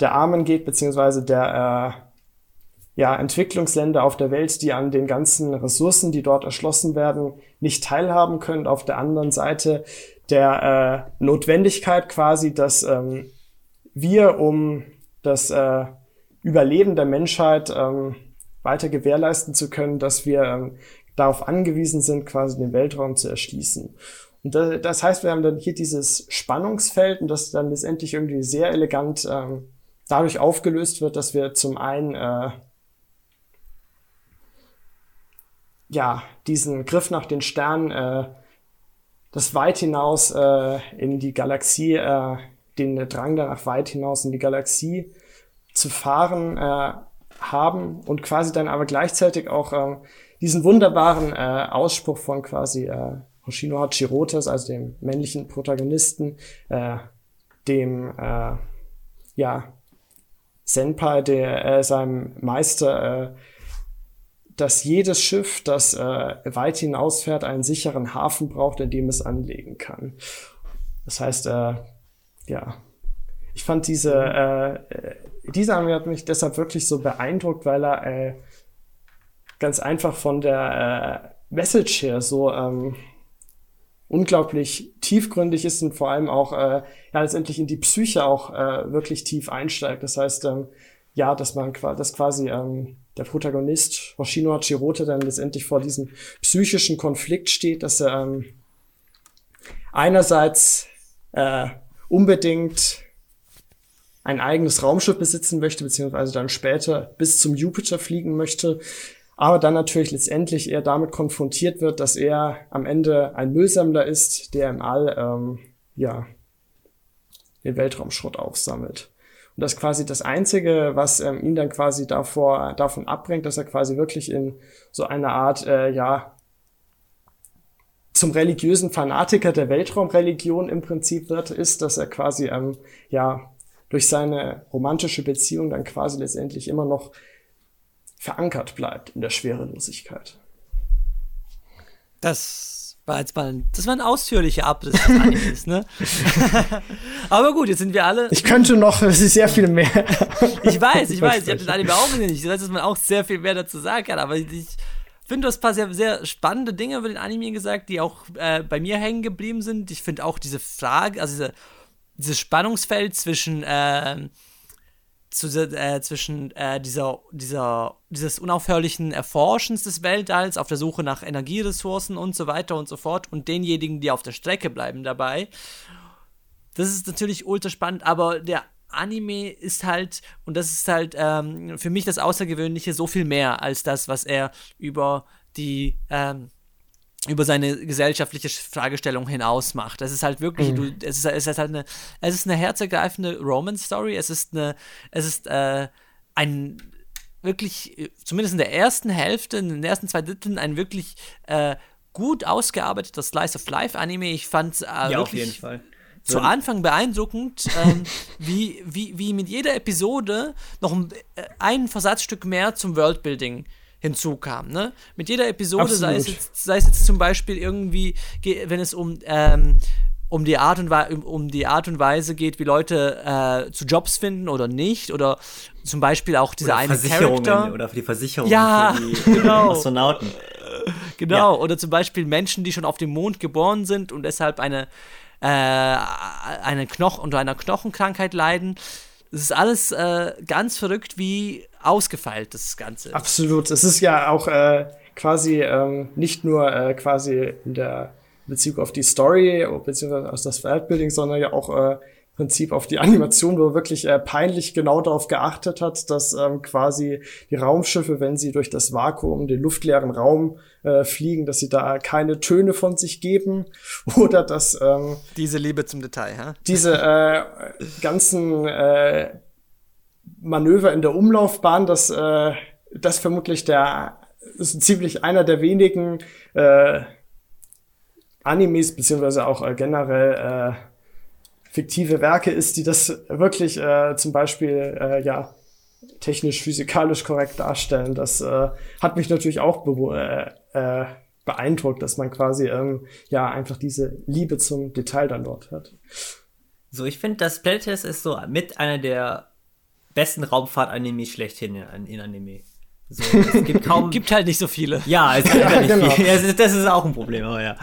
der Armen geht, beziehungsweise der äh, ja, Entwicklungsländer auf der Welt, die an den ganzen Ressourcen, die dort erschlossen werden, nicht teilhaben können. Auf der anderen Seite der äh, Notwendigkeit quasi, dass ähm, wir um das äh, Überleben der Menschheit ähm, weiter gewährleisten zu können, dass wir ähm, darauf angewiesen sind, quasi den Weltraum zu erschließen. Und das, heißt, wir haben dann hier dieses Spannungsfeld und das dann letztendlich irgendwie sehr elegant ähm, dadurch aufgelöst wird, dass wir zum einen äh, ja diesen Griff nach den Sternen, äh, das weit hinaus äh, in die Galaxie, äh, den Drang danach weit hinaus in die Galaxie zu fahren, äh, haben und quasi dann aber gleichzeitig auch ähm, diesen wunderbaren äh, Ausspruch von quasi äh, Hoshino Hachirotas, also dem männlichen Protagonisten, äh, dem äh, ja Senpai, der äh, seinem Meister äh, dass jedes Schiff, das äh, weit hinausfährt, einen sicheren Hafen braucht, in dem es anlegen kann. Das heißt, äh, ja, ich fand diese, äh, dieser Anime hat mich deshalb wirklich so beeindruckt, weil er äh, ganz einfach von der äh, Message her so ähm, unglaublich tiefgründig ist und vor allem auch äh, ja letztendlich in die Psyche auch äh, wirklich tief einsteigt. Das heißt, ähm, ja, dass man dass quasi ähm, der Protagonist Hoshino Hachirote dann letztendlich vor diesem psychischen Konflikt steht, dass er ähm, einerseits äh, unbedingt ein eigenes Raumschiff besitzen möchte, beziehungsweise dann später bis zum Jupiter fliegen möchte, aber dann natürlich letztendlich er damit konfrontiert wird, dass er am Ende ein Müllsammler ist, der im All ähm, ja den Weltraumschrott aufsammelt. Und das ist quasi das Einzige, was ähm, ihn dann quasi davor, davon abbringt, dass er quasi wirklich in so eine Art, äh, ja, zum religiösen Fanatiker der Weltraumreligion im Prinzip wird, ist, dass er quasi, ähm, ja, durch seine romantische Beziehung dann quasi letztendlich immer noch verankert bleibt in der Schwerelosigkeit. Das war jetzt mal ein, das war ein ausführlicher Abriss des Animes, ne? [LAUGHS] Aber gut, jetzt sind wir alle. Ich könnte noch sehr viel mehr. ich weiß, ich weiß, ich habe den Anime auch gesehen. Ich weiß, dass man auch sehr viel mehr dazu sagen kann, aber ich finde, du hast ein paar sehr, sehr spannende Dinge über den Anime gesagt, die auch äh, bei mir hängen geblieben sind. Ich finde auch diese Frage, also diese, dieses Spannungsfeld zwischen äh, zu, äh, zwischen äh, dieser, dieser, dieses unaufhörlichen Erforschens des Weltalls auf der Suche nach Energieressourcen und so weiter und so fort und denjenigen, die auf der Strecke bleiben dabei. Das ist natürlich ultra spannend, aber der Anime ist halt, und das ist halt ähm, für mich das Außergewöhnliche, so viel mehr als das, was er über die ähm, über seine gesellschaftliche Fragestellung hinaus macht. Es ist halt wirklich, mhm. du, es ist, es ist halt eine, es ist eine herzergreifende Romance-Story. Es ist eine, es ist äh, ein wirklich, zumindest in der ersten Hälfte, in den ersten zwei Dritteln, ein wirklich äh, gut ausgearbeiteter Slice of Life Anime. Ich fand es äh, ja, wirklich auf jeden Fall. zu Anfang beeindruckend, ähm, [LAUGHS] wie, wie, wie mit jeder Episode noch ein, äh, ein Versatzstück mehr zum Worldbuilding hinzukam. Ne? Mit jeder Episode, sei es, jetzt, sei es jetzt zum Beispiel irgendwie, wenn es um, ähm, um, die Art und um die Art und Weise geht, wie Leute äh, zu Jobs finden oder nicht, oder zum Beispiel auch dieser eine Charakter. Oder für die Versicherung ja, für die [LAUGHS] genau. Astronauten. [LAUGHS] Genau, ja. oder zum Beispiel Menschen, die schon auf dem Mond geboren sind und deshalb eine, äh, eine Knoch unter einer Knochenkrankheit leiden. Es ist alles äh, ganz verrückt, wie ausgefeilt das Ganze. Absolut. Es ist ja auch äh, quasi ähm, nicht nur äh, quasi in der Bezug auf die Story beziehungsweise aus das Weltbuilding, sondern ja auch äh, Prinzip auf die Animation, wo er wirklich äh, peinlich genau darauf geachtet hat, dass ähm, quasi die Raumschiffe, wenn sie durch das Vakuum, den luftleeren Raum äh, fliegen, dass sie da keine Töne von sich geben [LAUGHS] oder dass ähm, diese Liebe zum Detail, hä? diese äh, ganzen äh, Manöver in der Umlaufbahn, dass äh, das vermutlich der ist ziemlich einer der wenigen äh, Animes beziehungsweise auch äh, generell äh, fiktive Werke ist, die das wirklich äh, zum Beispiel äh, ja technisch physikalisch korrekt darstellen. Das äh, hat mich natürlich auch äh, äh, beeindruckt, dass man quasi ähm, ja einfach diese Liebe zum Detail dann dort hat. So, ich finde, das Playtest ist so mit einer der besten Raumfahrt-Anime schlechthin in, in Anime. So, es [LAUGHS] gibt kaum. gibt halt nicht so viele. Ja, es gibt [LAUGHS] ja, nicht genau. [LAUGHS] viel. Das ist, das ist auch ein Problem, aber ja.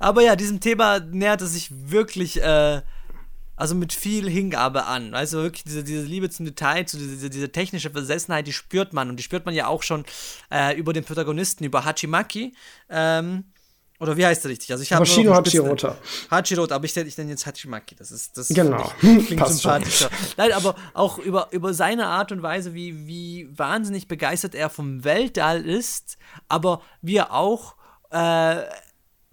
Aber ja, diesem Thema nähert es sich wirklich, äh, also mit viel Hingabe an. Also wirklich diese, diese Liebe zum Detail, zu diese, diese technische Versessenheit, die spürt man. Und die spürt man ja auch schon äh, über den Protagonisten, über Hachimaki. Ähm, oder wie heißt der richtig? Also ich habe Hoshino Hachirota. Hachirota, aber ich nenne ich nenn jetzt Hachimaki. Das ist das genau. [LAUGHS] klingt sympathischer. Nein, aber auch über, über seine Art und Weise, wie, wie wahnsinnig begeistert er vom Weltall ist, aber wie er auch äh,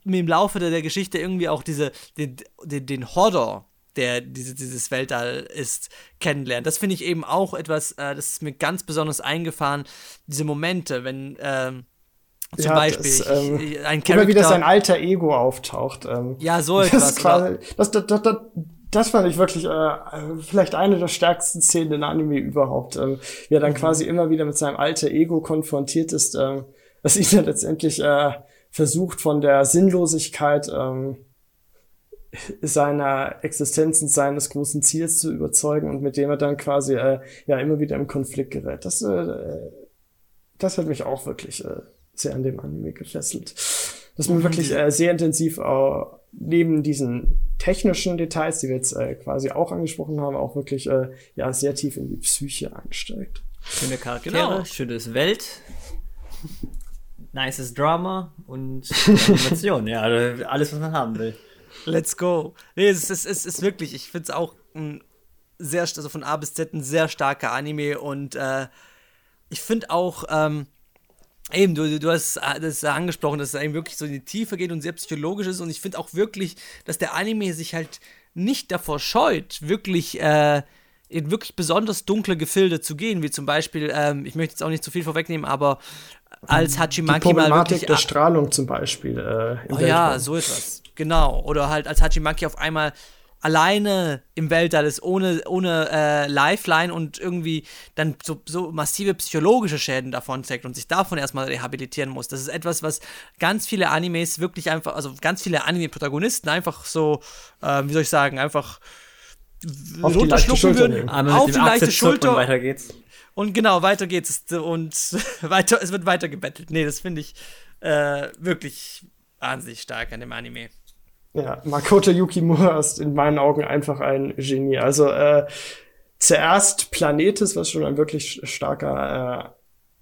im Laufe der, der, Geschichte irgendwie auch diese, den, den, den Horror der diese, dieses Weltall ist, kennenlernt. Das finde ich eben auch etwas, äh, das ist mir ganz besonders eingefahren, diese Momente, wenn ähm, zum ja, Beispiel das, ähm, ein Charakter, immer wieder sein alter Ego auftaucht. Ähm, ja, so etwas. Das, quasi, das, das, das, das fand ich wirklich äh, vielleicht eine der stärksten Szenen in Anime überhaupt. Ähm, wie er dann mhm. quasi immer wieder mit seinem alter Ego konfrontiert ist, ähm, was ihn dann letztendlich äh, versucht von der Sinnlosigkeit ähm, seiner Existenz und seines großen Ziels zu überzeugen und mit dem er dann quasi äh, ja immer wieder im Konflikt gerät. Das, äh, das hat mich auch wirklich äh, sehr an dem Anime gefesselt. Dass man mhm. wirklich äh, sehr intensiv äh, neben diesen technischen Details, die wir jetzt äh, quasi auch angesprochen haben, auch wirklich äh, ja sehr tief in die Psyche einsteigt. Schöne Charaktere, genau. schönes Welt, nices Drama [LAUGHS] und Animation, ja, also alles, was man haben will. Let's go. Nee, es ist, es ist wirklich, ich finde es auch ein sehr, also von A bis Z ein sehr starker Anime und äh, ich finde auch, ähm, Eben, du, du hast das angesprochen, dass es eben wirklich so in die Tiefe geht und sehr psychologisch ist. Und ich finde auch wirklich, dass der Anime sich halt nicht davor scheut, wirklich äh, in wirklich besonders dunkle Gefilde zu gehen, wie zum Beispiel, ähm, ich möchte jetzt auch nicht zu viel vorwegnehmen, aber als Hachimaki die Problematik mal wirklich, der Strahlung zum Beispiel. Äh, oh ja, so etwas. Genau. Oder halt als Hachimaki auf einmal alleine im Weltall ist, ohne, ohne äh, Lifeline und irgendwie dann so, so massive psychologische Schäden davon trägt und sich davon erstmal rehabilitieren muss. Das ist etwas, was ganz viele Animes wirklich einfach, also ganz viele Anime-Protagonisten einfach so, äh, wie soll ich sagen, einfach auf runterschlucken würden. Auf die leichte Schulter. Und weiter geht's. Und genau, weiter geht's. Und [LAUGHS] weiter, es wird weiter gebettelt. Nee, das finde ich äh, wirklich wahnsinnig stark an dem Anime. Ja, Makoto Yukimura ist in meinen Augen einfach ein Genie. Also äh, zuerst Planetes, was schon ein wirklich starker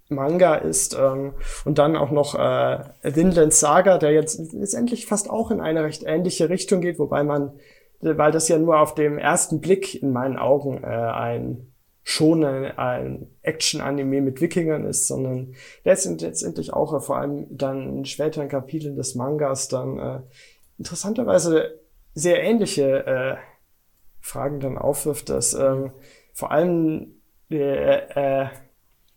äh, Manga ist, ähm, und dann auch noch äh, Vinland Saga, der jetzt letztendlich fast auch in eine recht ähnliche Richtung geht, wobei man, weil das ja nur auf dem ersten Blick in meinen Augen äh, ein schon ein, ein Action-Anime mit Wikingern ist, sondern letztendlich auch äh, vor allem dann in späteren Kapiteln des Mangas dann äh, interessanterweise sehr ähnliche äh, Fragen dann aufwirft, dass ähm, vor allem äh, äh,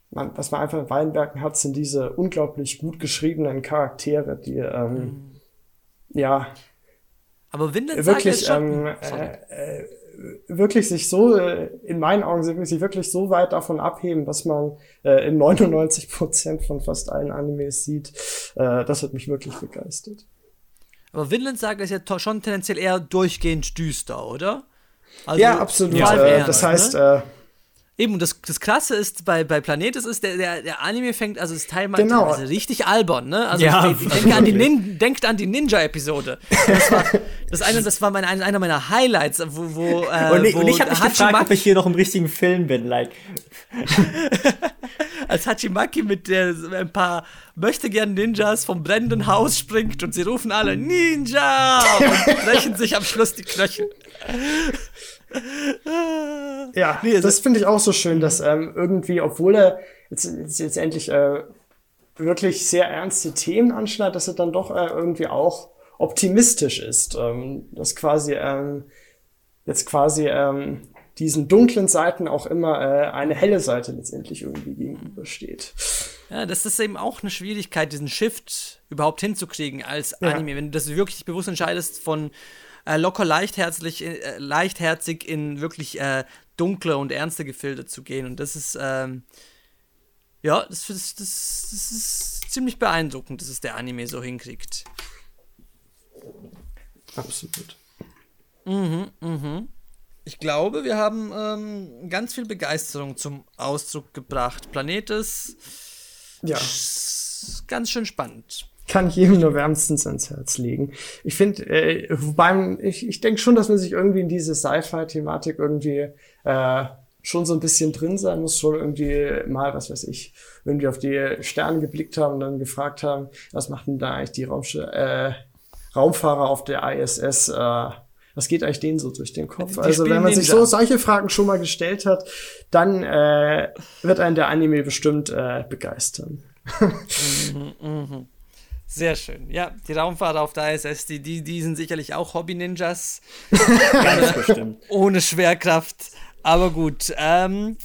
man, was man einfach in Weinbergen hat, sind diese unglaublich gut geschriebenen Charaktere, die ähm, mhm. ja aber Vinland wirklich ähm, äh, äh, wirklich sich so äh, in meinen Augen sich wirklich so weit davon abheben, was man äh, in 99 Prozent von fast allen Animes sieht. Äh, das hat mich wirklich begeistert. Aber Vinland Saga ist ja schon tendenziell eher durchgehend düster, oder? Also, ja, absolut. Ja, äh, das heißt, ne? Eben, das, das Krasse ist, bei, bei Planetes ist, der, der, der Anime fängt, also das Teil genau. also richtig albern, ne? Also ja, ich, ich denke an die Nin, denkt an die Ninja-Episode. Das war, das, eine, das war mein, einer meiner Highlights, wo, wo, äh, und, ich, wo und ich habe mich gefragt, ob ich hier noch im richtigen Film bin, like. [LAUGHS] Als Hachimaki mit der, ein paar möchte gern Ninjas vom brennenden Haus springt und sie rufen alle Ninja und brechen sich am Schluss die Knöchel. Ja, nee, das finde ich auch so schön, dass ähm, irgendwie, obwohl er jetzt, jetzt, jetzt endlich äh, wirklich sehr ernste Themen anschneidet, dass er dann doch äh, irgendwie auch optimistisch ist. Ähm, dass quasi ähm, jetzt quasi ähm, diesen dunklen Seiten auch immer äh, eine helle Seite letztendlich irgendwie gegenübersteht. Ja, das ist eben auch eine Schwierigkeit, diesen Shift überhaupt hinzukriegen als Anime. Ja. Wenn du das wirklich bewusst entscheidest von äh, locker leichtherzig, äh, leichtherzig in wirklich äh, dunkle und ernste Gefilde zu gehen. Und das ist, ähm, ja, das, das, das, das ist ziemlich beeindruckend, dass es der Anime so hinkriegt. Absolut. Mhm, mhm. Ich glaube, wir haben ähm, ganz viel Begeisterung zum Ausdruck gebracht. Planetes. Ja. Ganz schön spannend kann ich jedem nur wärmstens ans Herz legen. Ich finde, äh, wobei, ich, ich denke schon, dass man sich irgendwie in diese Sci-Fi-Thematik irgendwie äh, schon so ein bisschen drin sein muss, schon irgendwie mal, was weiß ich, irgendwie auf die Sterne geblickt haben und dann gefragt haben, was machten da eigentlich die Raumsch äh, Raumfahrer auf der ISS, äh, was geht eigentlich denen so durch den Kopf? Die also wenn man sich so solche Fragen schon mal gestellt hat, dann äh, wird einen der Anime bestimmt äh, begeistern. mhm, mh. Sehr schön. Ja, die Raumfahrer auf der ISS, die, die, die sind sicherlich auch Hobby-Ninjas. [LAUGHS] Ganz bestimmt. Ohne Schwerkraft. Aber gut. Ähm,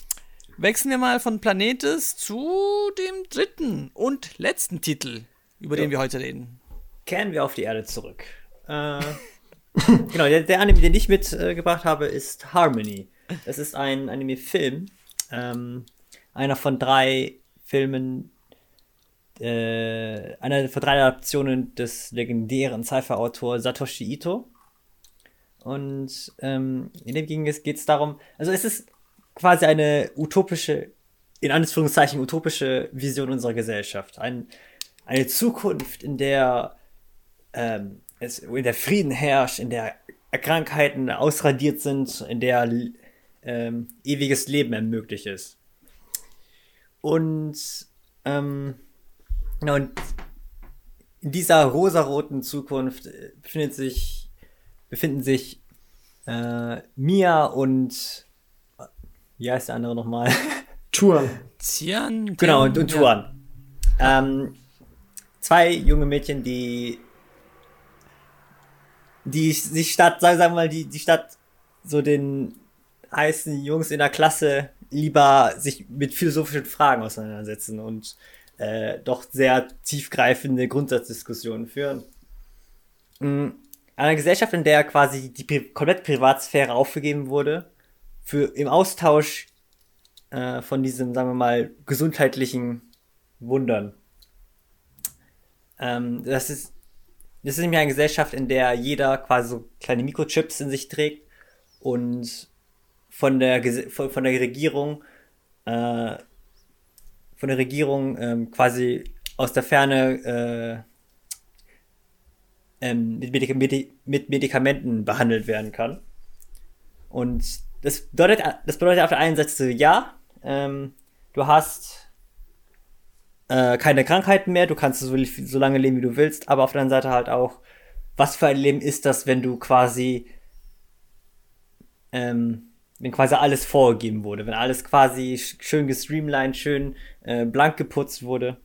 wechseln wir mal von Planetes zu dem dritten und letzten Titel, über ja. den wir heute reden. Kehren wir auf die Erde zurück. Äh, [LAUGHS] genau, der, der, Anime, den ich mitgebracht äh, habe, ist Harmony. Es ist ein Anime-Film. Ähm, einer von drei Filmen, äh, einer von drei Adaptionen des legendären Cypher-Autors Satoshi Ito. Und ähm, in dem ging es geht darum, also es ist quasi eine utopische, in Anführungszeichen utopische Vision unserer Gesellschaft. Ein, eine Zukunft, in der ähm, es, in der Frieden herrscht, in der Krankheiten ausradiert sind, in der ähm, ewiges Leben ermöglicht ist. Und, ähm, und in dieser rosaroten Zukunft äh, befindet sich, befinden sich äh, Mia und wie heißt der andere nochmal? [LAUGHS] Tuan. Tian? Genau, und, und Tuan. Ja. Ähm, zwei junge Mädchen, die die, die Stadt, sagen wir mal, die, die Stadt so den heißen Jungs in der Klasse lieber sich mit philosophischen Fragen auseinandersetzen und äh, doch sehr tiefgreifende Grundsatzdiskussionen führen. In einer Gesellschaft, in der quasi die Pri komplette Privatsphäre aufgegeben wurde, für im Austausch äh, von diesen, sagen wir mal, gesundheitlichen Wundern. Ähm, das ist das ist nämlich eine Gesellschaft, in der jeder quasi so kleine Mikrochips in sich trägt und von der, von der Regierung, äh, von der Regierung ähm, quasi aus der Ferne äh, ähm, mit, mit, Medikamenten behandelt werden kann. Und das bedeutet, das bedeutet auf der einen Seite, ja, ähm, du hast äh, keine Krankheiten mehr, du kannst so, so lange leben, wie du willst, aber auf der anderen Seite halt auch, was für ein Leben ist das, wenn du quasi, ähm, wenn quasi alles vorgegeben wurde, wenn alles quasi schön gestreamlined, schön äh, blank geputzt wurde.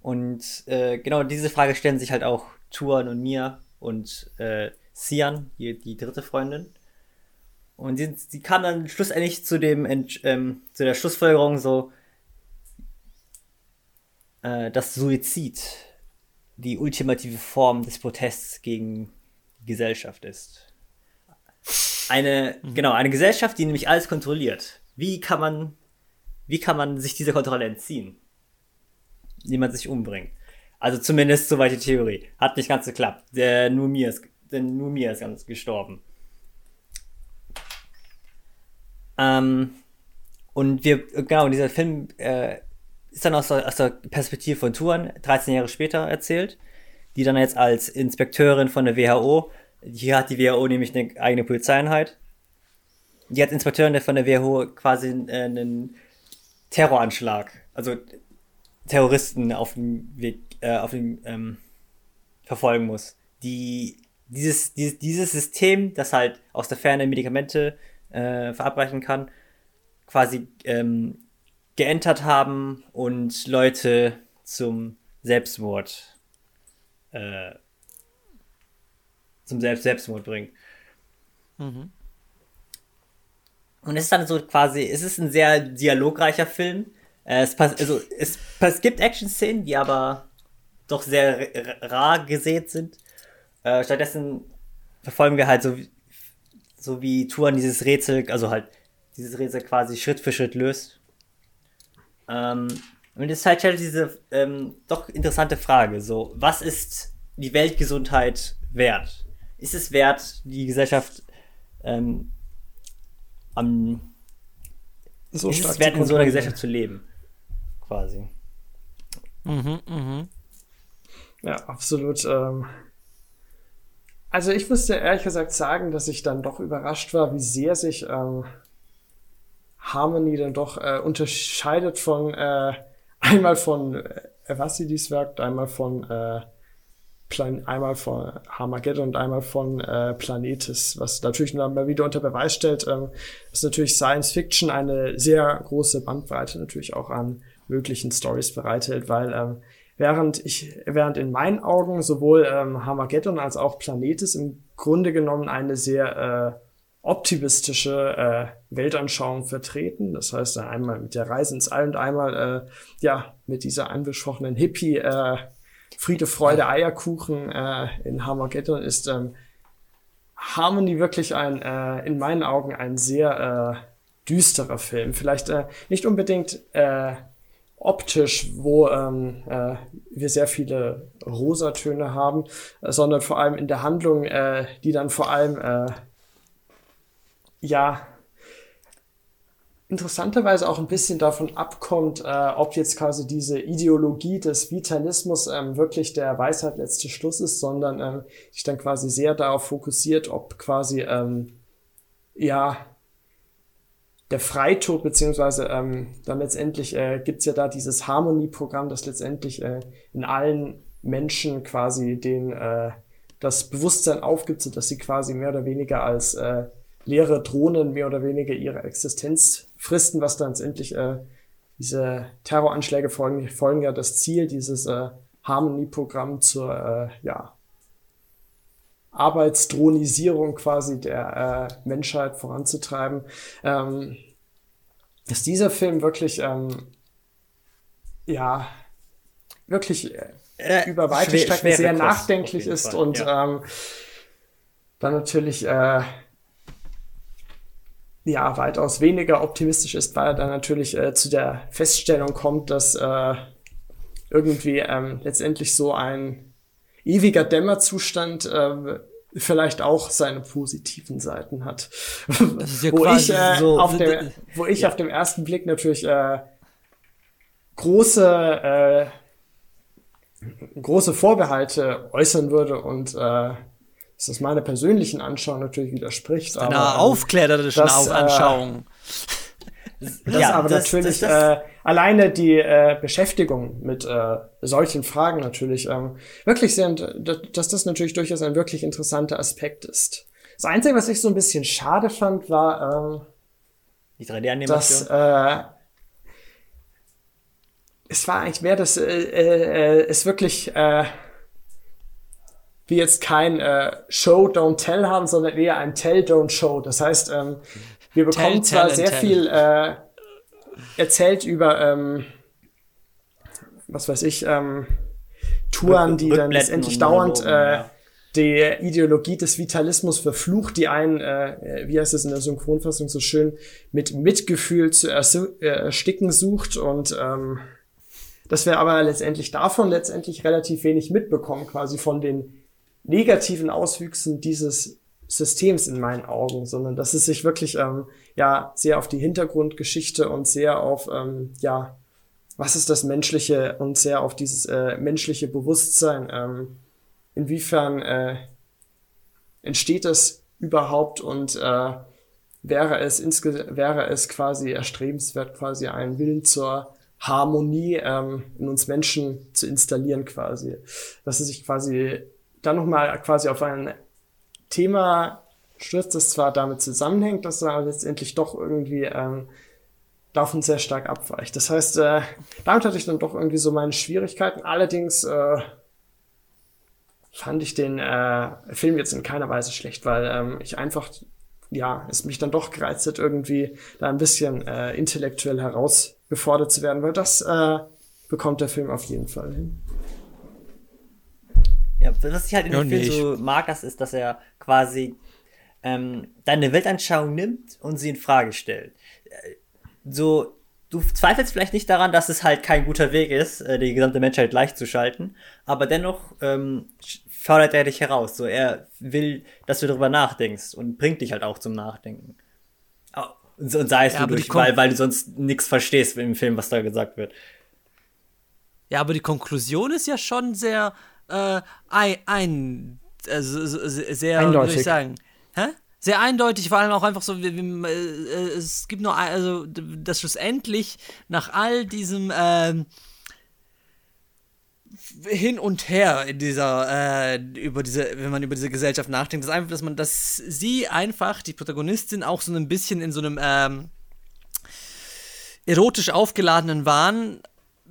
Und äh, genau diese Frage stellen sich halt auch Tuan und Mia und äh, Sian, die, die dritte Freundin. Und sie, sie kam dann schlussendlich zu dem ähm, zu der Schlussfolgerung so, äh, dass Suizid die ultimative Form des Protests gegen die Gesellschaft ist. Eine, mhm. genau, eine Gesellschaft, die nämlich alles kontrolliert. Wie kann man, wie kann man sich dieser Kontrolle entziehen? Niemand sich umbringt. Also zumindest soweit die Theorie. Hat nicht ganz geklappt. Der Numir ist, der Numir ist ganz gestorben. Ähm, und wir, genau, dieser Film äh, ist dann aus der, aus der Perspektive von Tuan 13 Jahre später erzählt, die dann jetzt als Inspekteurin von der WHO, hier hat die WHO nämlich eine eigene Polizeieinheit, die hat Inspekteurin von der WHO quasi äh, einen Terroranschlag, also Terroristen auf dem Weg, äh, auf dem ähm, verfolgen muss. Die dieses, dieses, dieses System, das halt aus der Ferne Medikamente äh, verabreichen kann, quasi ähm, geentert haben und Leute zum Selbstmord äh, zum Selbst Selbstmord bringen. Mhm. Und es ist dann so quasi, es ist ein sehr dialogreicher Film. Äh, es, also, es, es gibt Action-Szenen, die aber doch sehr rar gesät sind. Äh, stattdessen verfolgen wir halt so, so wie Tuan dieses Rätsel, also halt dieses Rätsel quasi Schritt für Schritt löst. Ähm, und es ist halt diese ähm, doch interessante Frage, so, was ist die Weltgesundheit wert? Ist es wert, die Gesellschaft ähm, am so ist es wert, in so einer Gesellschaft zu leben? Quasi. Mhm, mhm. Ja, absolut. Ähm, also ich musste ehrlich gesagt sagen, dass ich dann doch überrascht war, wie sehr sich ähm, Harmony dann doch äh, unterscheidet von äh, einmal von äh, Evassidis Werk, einmal von äh, Plan einmal von Harmageddon und einmal von äh, Planetis, was natürlich mal wieder unter Beweis stellt, ähm, dass natürlich Science Fiction eine sehr große Bandbreite natürlich auch an möglichen Stories bereithält, weil ähm, während ich, während in meinen Augen sowohl ähm, Harmageddon als auch Planetis im Grunde genommen eine sehr äh, optimistische äh, Weltanschauung vertreten. Das heißt, einmal mit der Reise ins All und einmal äh, ja mit dieser angesprochenen Hippie äh, Friede, Freude, Eierkuchen äh, in Harmageddon ist ähm, Harmony wirklich ein, äh, in meinen Augen ein sehr äh, düsterer Film. Vielleicht äh, nicht unbedingt äh, optisch, wo ähm, äh, wir sehr viele Rosatöne haben, äh, sondern vor allem in der Handlung, äh, die dann vor allem äh, ja interessanterweise auch ein bisschen davon abkommt, äh, ob jetzt quasi diese Ideologie des Vitalismus ähm, wirklich der Weisheit letzte Schluss ist, sondern ähm, sich dann quasi sehr darauf fokussiert, ob quasi ähm, ja der Freitod, beziehungsweise ähm, dann letztendlich äh, gibt ja da dieses Harmonieprogramm, das letztendlich äh, in allen Menschen quasi den äh, das Bewusstsein aufgibt, so dass sie quasi mehr oder weniger als äh, leere Drohnen mehr oder weniger ihre Existenz fristen, was dann letztendlich äh, diese Terroranschläge folgen, folgen ja das Ziel, dieses äh, Harmony-Programm zur äh, ja, Arbeitsdronisierung quasi der äh, Menschheit voranzutreiben, ähm, dass dieser Film wirklich ähm, ja wirklich äh, äh über weite Strecken sehr nachdenklich ist Fall, und ja. ähm, dann natürlich äh, ja weitaus weniger optimistisch ist, weil er dann natürlich äh, zu der Feststellung kommt, dass äh, irgendwie ähm, letztendlich so ein ewiger Dämmerzustand äh, vielleicht auch seine positiven Seiten hat. Ja wo ich, äh, so, auf dem, wo ich ja. auf dem ersten Blick natürlich äh, große äh, große Vorbehalte äußern würde und äh, dass das meiner persönlichen Anschauung natürlich widerspricht. Eine aber, ähm, aufklärerischen das, Anschauung. [LAUGHS] Äh, das ja, aber das, natürlich das, das, äh, alleine die äh, Beschäftigung mit äh, solchen Fragen natürlich ähm, wirklich sehr, dass das natürlich durchaus ein wirklich interessanter Aspekt ist. Das Einzige, was ich so ein bisschen schade fand, war, ähm, die 3D-Animation. Dass äh, es war eigentlich mehr, dass äh, äh, es wirklich äh, wir jetzt kein äh, Show Don't Tell haben, sondern eher ein Tell Don't Show. Das heißt, ähm, wir bekommen tell, zwar tell sehr tell. viel äh, erzählt über, ähm, was weiß ich, ähm, Touren, die dann letztendlich dauernd äh, die Ideologie des Vitalismus verflucht, die einen, äh, wie heißt es in der Synchronfassung so schön, mit Mitgefühl zu ersticken sucht und ähm, dass wir aber letztendlich davon letztendlich relativ wenig mitbekommen, quasi von den negativen Auswüchsen dieses Systems in meinen Augen, sondern dass es sich wirklich ähm, ja sehr auf die Hintergrundgeschichte und sehr auf ähm, ja was ist das Menschliche und sehr auf dieses äh, menschliche Bewusstsein. Ähm, inwiefern äh, entsteht das überhaupt und äh, wäre es insge wäre es quasi erstrebenswert, quasi einen Willen zur Harmonie ähm, in uns Menschen zu installieren, quasi, dass es sich quasi dann nochmal quasi auf ein Thema stürzt, das zwar damit zusammenhängt, dass er letztendlich doch irgendwie ähm, davon sehr stark abweicht. Das heißt, äh, damit hatte ich dann doch irgendwie so meine Schwierigkeiten. Allerdings äh, fand ich den äh, Film jetzt in keiner Weise schlecht, weil ähm, ich einfach, ja, es mich dann doch gereizt hat, irgendwie da ein bisschen äh, intellektuell herausgefordert zu werden, weil das äh, bekommt der Film auf jeden Fall hin. Ja, was ich halt in dem Film so mag, das ist, dass er quasi ähm, deine Weltanschauung nimmt und sie in Frage stellt. Äh, so, du zweifelst vielleicht nicht daran, dass es halt kein guter Weg ist, äh, die gesamte Menschheit gleichzuschalten, aber dennoch ähm, fordert er dich heraus. So, er will, dass du darüber nachdenkst und bringt dich halt auch zum Nachdenken. Und, und sei es ja, durch, weil, weil du sonst nichts verstehst im Film, was da gesagt wird. Ja, aber die Konklusion ist ja schon sehr äh, ein, ein also, sehr, eindeutig. würde ich sagen, hä? sehr eindeutig, vor allem auch einfach so, wie, wie, äh, es gibt nur, also, dass schlussendlich nach all diesem äh, hin und her in dieser, äh, über diese, wenn man über diese Gesellschaft nachdenkt, ist einfach, dass man, dass sie einfach, die Protagonistin, auch so ein bisschen in so einem ähm, erotisch aufgeladenen Wahn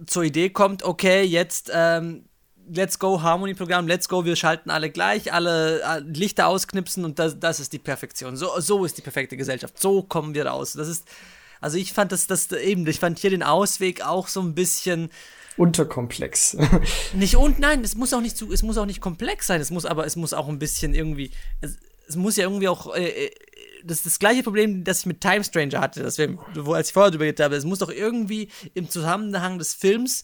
zur Idee kommt, okay, jetzt ähm, Let's Go Harmony-Programm, Let's Go, wir schalten alle gleich, alle äh, Lichter ausknipsen und das, das ist die Perfektion. So, so ist die perfekte Gesellschaft. So kommen wir raus. Das ist, also ich fand das, das eben, ich fand hier den Ausweg auch so ein bisschen unterkomplex. [LAUGHS] nicht und nein, es muss auch nicht zu, es muss auch nicht komplex sein. Es muss aber, es muss auch ein bisschen irgendwie. Es, es muss ja irgendwie auch, äh, äh, das ist das gleiche Problem, das ich mit Time Stranger hatte, das wir, wo als ich vorher drüber geredet habe. Es muss doch irgendwie im Zusammenhang des Films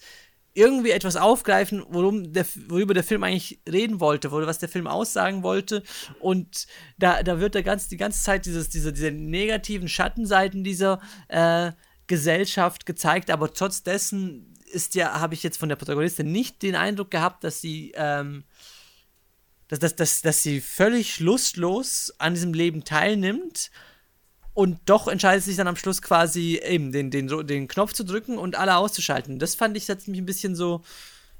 irgendwie etwas aufgreifen, worum der, worüber der Film eigentlich reden wollte, was der Film aussagen wollte. Und da, da wird der ganz, die ganze Zeit dieses, diese, diese negativen Schattenseiten dieser äh, Gesellschaft gezeigt, aber trotz dessen ist ja, habe ich jetzt von der Protagonistin nicht den Eindruck gehabt, dass sie, ähm, dass, dass, dass, dass sie völlig lustlos an diesem Leben teilnimmt und doch entscheidet sich dann am Schluss quasi eben den, den, den Knopf zu drücken und alle auszuschalten. Das fand ich jetzt mich ein bisschen so,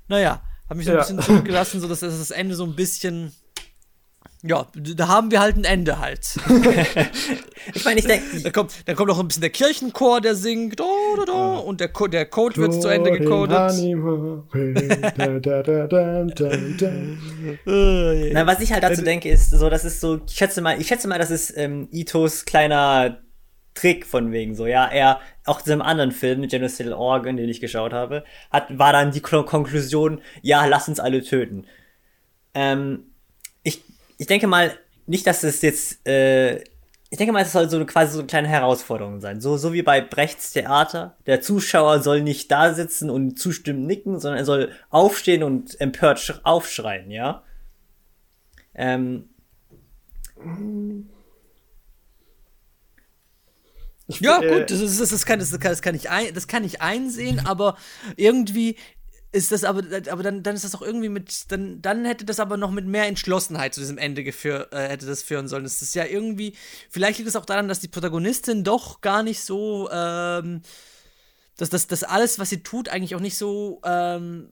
naja, hat mich so ein ja. bisschen zurückgelassen, so dass das Ende so ein bisschen ja, da haben wir halt ein Ende halt. [LAUGHS] ich meine, ich denke. Da kommt, da kommt noch ein bisschen der Kirchenchor, der singt, do, do, do, und der, Co der Code wird zu Ende gecodet. Na, was ich halt dazu denke, ist so, das ist so, ich schätze mal, ich schätze mal, das ist ähm, Itos kleiner Trick von wegen so, ja, er, auch in diesem anderen Film, Genocidal Organ, den ich geschaut habe, hat, war dann die Konklusion, ja, lass uns alle töten. Ähm, ich denke mal, nicht, dass es jetzt, äh, ich denke mal, es soll so eine, quasi so eine kleine Herausforderung sein. So, so wie bei Brechts Theater. Der Zuschauer soll nicht da sitzen und zustimmend nicken, sondern er soll aufstehen und empört aufschreien, ja? Ähm. Ich, ja, äh, gut, das, ist, das, kann, das, kann, das, kann ich ein, das kann ich einsehen, aber irgendwie ist das aber, aber dann, dann ist das auch irgendwie mit, dann, dann hätte das aber noch mit mehr Entschlossenheit zu diesem Ende geführt, äh, hätte das führen sollen. Das ist ja irgendwie, vielleicht liegt es auch daran, dass die Protagonistin doch gar nicht so, ähm, dass das, das alles, was sie tut, eigentlich auch nicht so, ähm,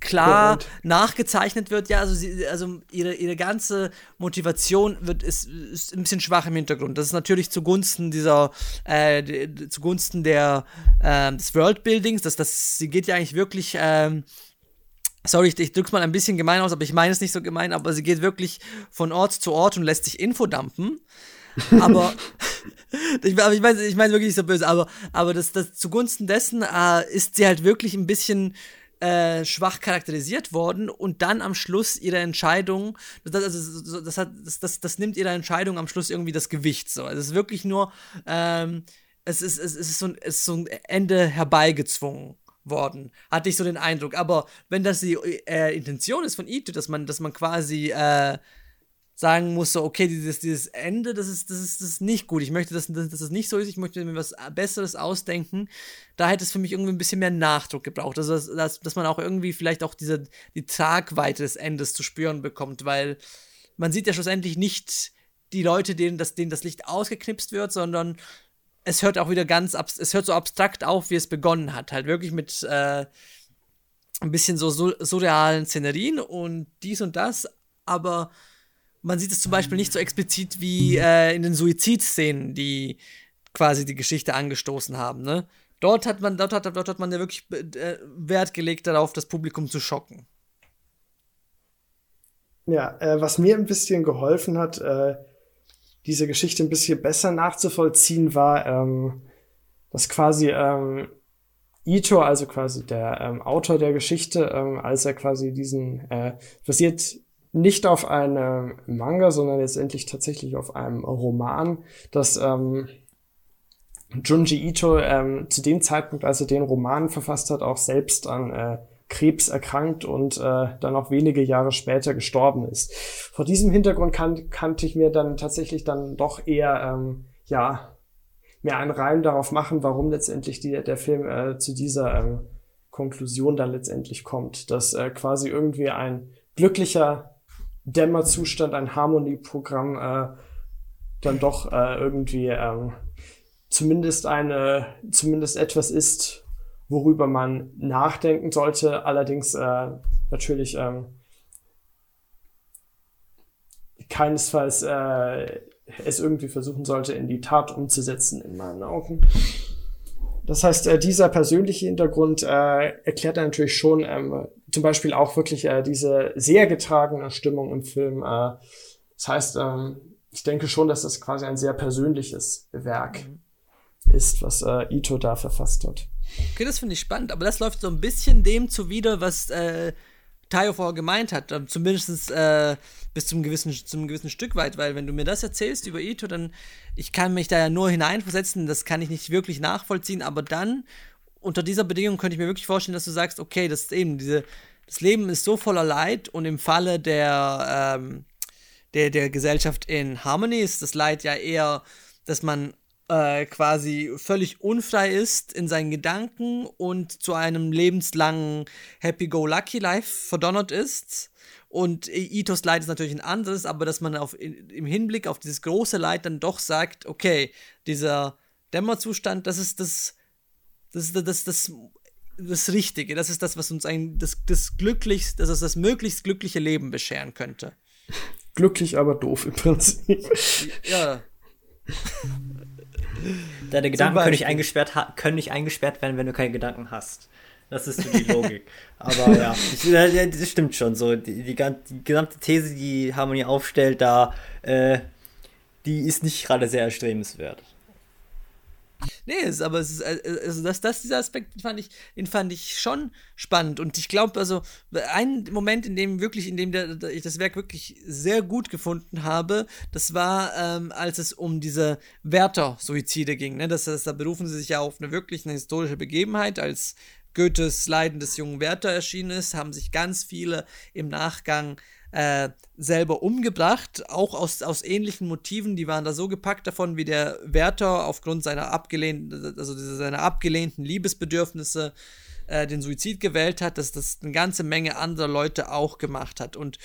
klar nachgezeichnet wird. Ja, also, sie, also ihre, ihre ganze Motivation wird, ist, ist ein bisschen schwach im Hintergrund. Das ist natürlich zugunsten dieser, äh, zugunsten der, äh, des Worldbuildings. Das, das, sie geht ja eigentlich wirklich, ähm, Sorry, ich, ich drück's mal ein bisschen gemein aus, aber ich meine es nicht so gemein, aber sie geht wirklich von Ort zu Ort und lässt sich Info [LAUGHS] [LAUGHS] ich, aber ich meine ich mein wirklich nicht so böse, aber, aber das, das zugunsten dessen äh, ist sie halt wirklich ein bisschen äh, schwach charakterisiert worden und dann am Schluss ihre Entscheidung, das, also, das, hat, das, das, das nimmt ihrer Entscheidung am Schluss irgendwie das Gewicht. So. Also es ist wirklich nur, ähm, es, ist, es, ist so ein, es ist so ein Ende herbeigezwungen worden, hatte ich so den Eindruck. Aber wenn das die äh, Intention ist von Ito, dass man, dass man quasi äh, sagen muss, so, okay, dieses, dieses Ende, das ist, das, ist, das ist nicht gut. Ich möchte, dass, dass, dass das nicht so ist. Ich möchte mir was Besseres ausdenken. Da hätte es für mich irgendwie ein bisschen mehr Nachdruck gebraucht. Also, dass, dass, dass man auch irgendwie vielleicht auch diese, die Tragweite des Endes zu spüren bekommt, weil man sieht ja schlussendlich nicht die Leute, denen das, denen das Licht ausgeknipst wird, sondern es hört auch wieder ganz, es hört so abstrakt auf, wie es begonnen hat. Halt wirklich mit, äh, ein bisschen so surrealen Szenerien und dies und das, aber man sieht es zum Beispiel nicht so explizit wie äh, in den Suizidszenen, die quasi die Geschichte angestoßen haben. Ne? Dort hat man, dort hat, dort hat man ja wirklich äh, Wert gelegt darauf, das Publikum zu schocken. Ja, äh, was mir ein bisschen geholfen hat, äh, diese Geschichte ein bisschen besser nachzuvollziehen, war, ähm, dass quasi ähm, Ito, also quasi der ähm, Autor der Geschichte, ähm, als er quasi diesen äh, basiert nicht auf einem Manga, sondern letztendlich tatsächlich auf einem Roman, das ähm, Junji Ito ähm, zu dem Zeitpunkt, als er den Roman verfasst hat, auch selbst an äh, Krebs erkrankt und äh, dann auch wenige Jahre später gestorben ist. Vor diesem Hintergrund kan kannte ich mir dann tatsächlich dann doch eher ähm, ja mehr einen Reim darauf machen, warum letztendlich die, der Film äh, zu dieser ähm, Konklusion dann letztendlich kommt, dass äh, quasi irgendwie ein glücklicher Dämmerzustand, ein Harmonieprogramm äh, dann doch äh, irgendwie ähm, zumindest eine, zumindest etwas ist, worüber man nachdenken sollte, allerdings äh, natürlich ähm, keinesfalls äh, es irgendwie versuchen sollte, in die Tat umzusetzen, in meinen Augen. Das heißt, äh, dieser persönliche Hintergrund äh, erklärt natürlich schon ähm, zum Beispiel auch wirklich äh, diese sehr getragene Stimmung im Film. Äh, das heißt, ähm, ich denke schon, dass das quasi ein sehr persönliches Werk mhm. ist, was äh, Ito da verfasst hat. Okay, das finde ich spannend, aber das läuft so ein bisschen dem zuwider, was äh, Tayo vorher gemeint hat, zumindest äh, bis zum gewissen, zum gewissen Stück weit, weil wenn du mir das erzählst über Ito, dann ich kann mich da ja nur hineinversetzen, das kann ich nicht wirklich nachvollziehen, aber dann unter dieser Bedingung könnte ich mir wirklich vorstellen, dass du sagst, okay, das ist eben diese, das Leben ist so voller Leid und im Falle der, ähm, der, der Gesellschaft in Harmony ist das Leid ja eher, dass man äh, quasi völlig unfrei ist in seinen Gedanken und zu einem lebenslangen Happy-Go-Lucky-Life verdonnert ist. Und Itos Leid ist natürlich ein anderes, aber dass man auf, im Hinblick auf dieses große Leid dann doch sagt, okay, dieser Dämmerzustand, das ist das, das, das, das, das, das Richtige, das ist das, was uns ein, das, das glücklichst, das ist das möglichst glückliche Leben bescheren könnte. Glücklich, aber doof im Prinzip. Ja. Deine Gedanken können nicht, eingesperrt, können nicht eingesperrt werden, wenn du keine Gedanken hast. Das ist so die [LAUGHS] Logik. Aber ja, das stimmt schon. So die, die, die, gesamte These, die Harmonie aufstellt, da, äh, die ist nicht gerade sehr erstrebenswert. Nee, ist, aber es ist, äh, also das, das, dieser Aspekt, den fand ich, den fand ich schon spannend. Und ich glaube, also, ein Moment, in dem wirklich, in dem der, der, ich das Werk wirklich sehr gut gefunden habe, das war, ähm, als es um diese Wärter-Suizide ging. Ne? Das, das, da berufen sie sich ja auf eine wirklich eine historische Begebenheit, als Goethes Leiden des jungen Werther erschienen ist, haben sich ganz viele im Nachgang äh, selber umgebracht, auch aus, aus ähnlichen Motiven. Die waren da so gepackt davon, wie der Wärter aufgrund seiner abgelehnten, also seiner abgelehnten Liebesbedürfnisse äh, den Suizid gewählt hat, dass das eine ganze Menge anderer Leute auch gemacht hat. Und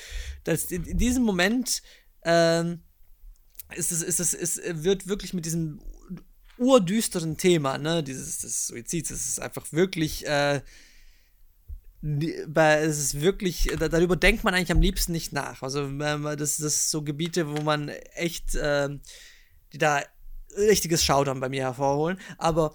das, in, diesem Moment äh, ist es, ist es, ist, wird wirklich mit diesem urdüsteren Thema, ne, dieses des Suizids, es ist einfach wirklich äh, es ist wirklich, darüber denkt man eigentlich am liebsten nicht nach. Also das, das so Gebiete, wo man echt, äh, die da richtiges Schaudern bei mir hervorholen. Aber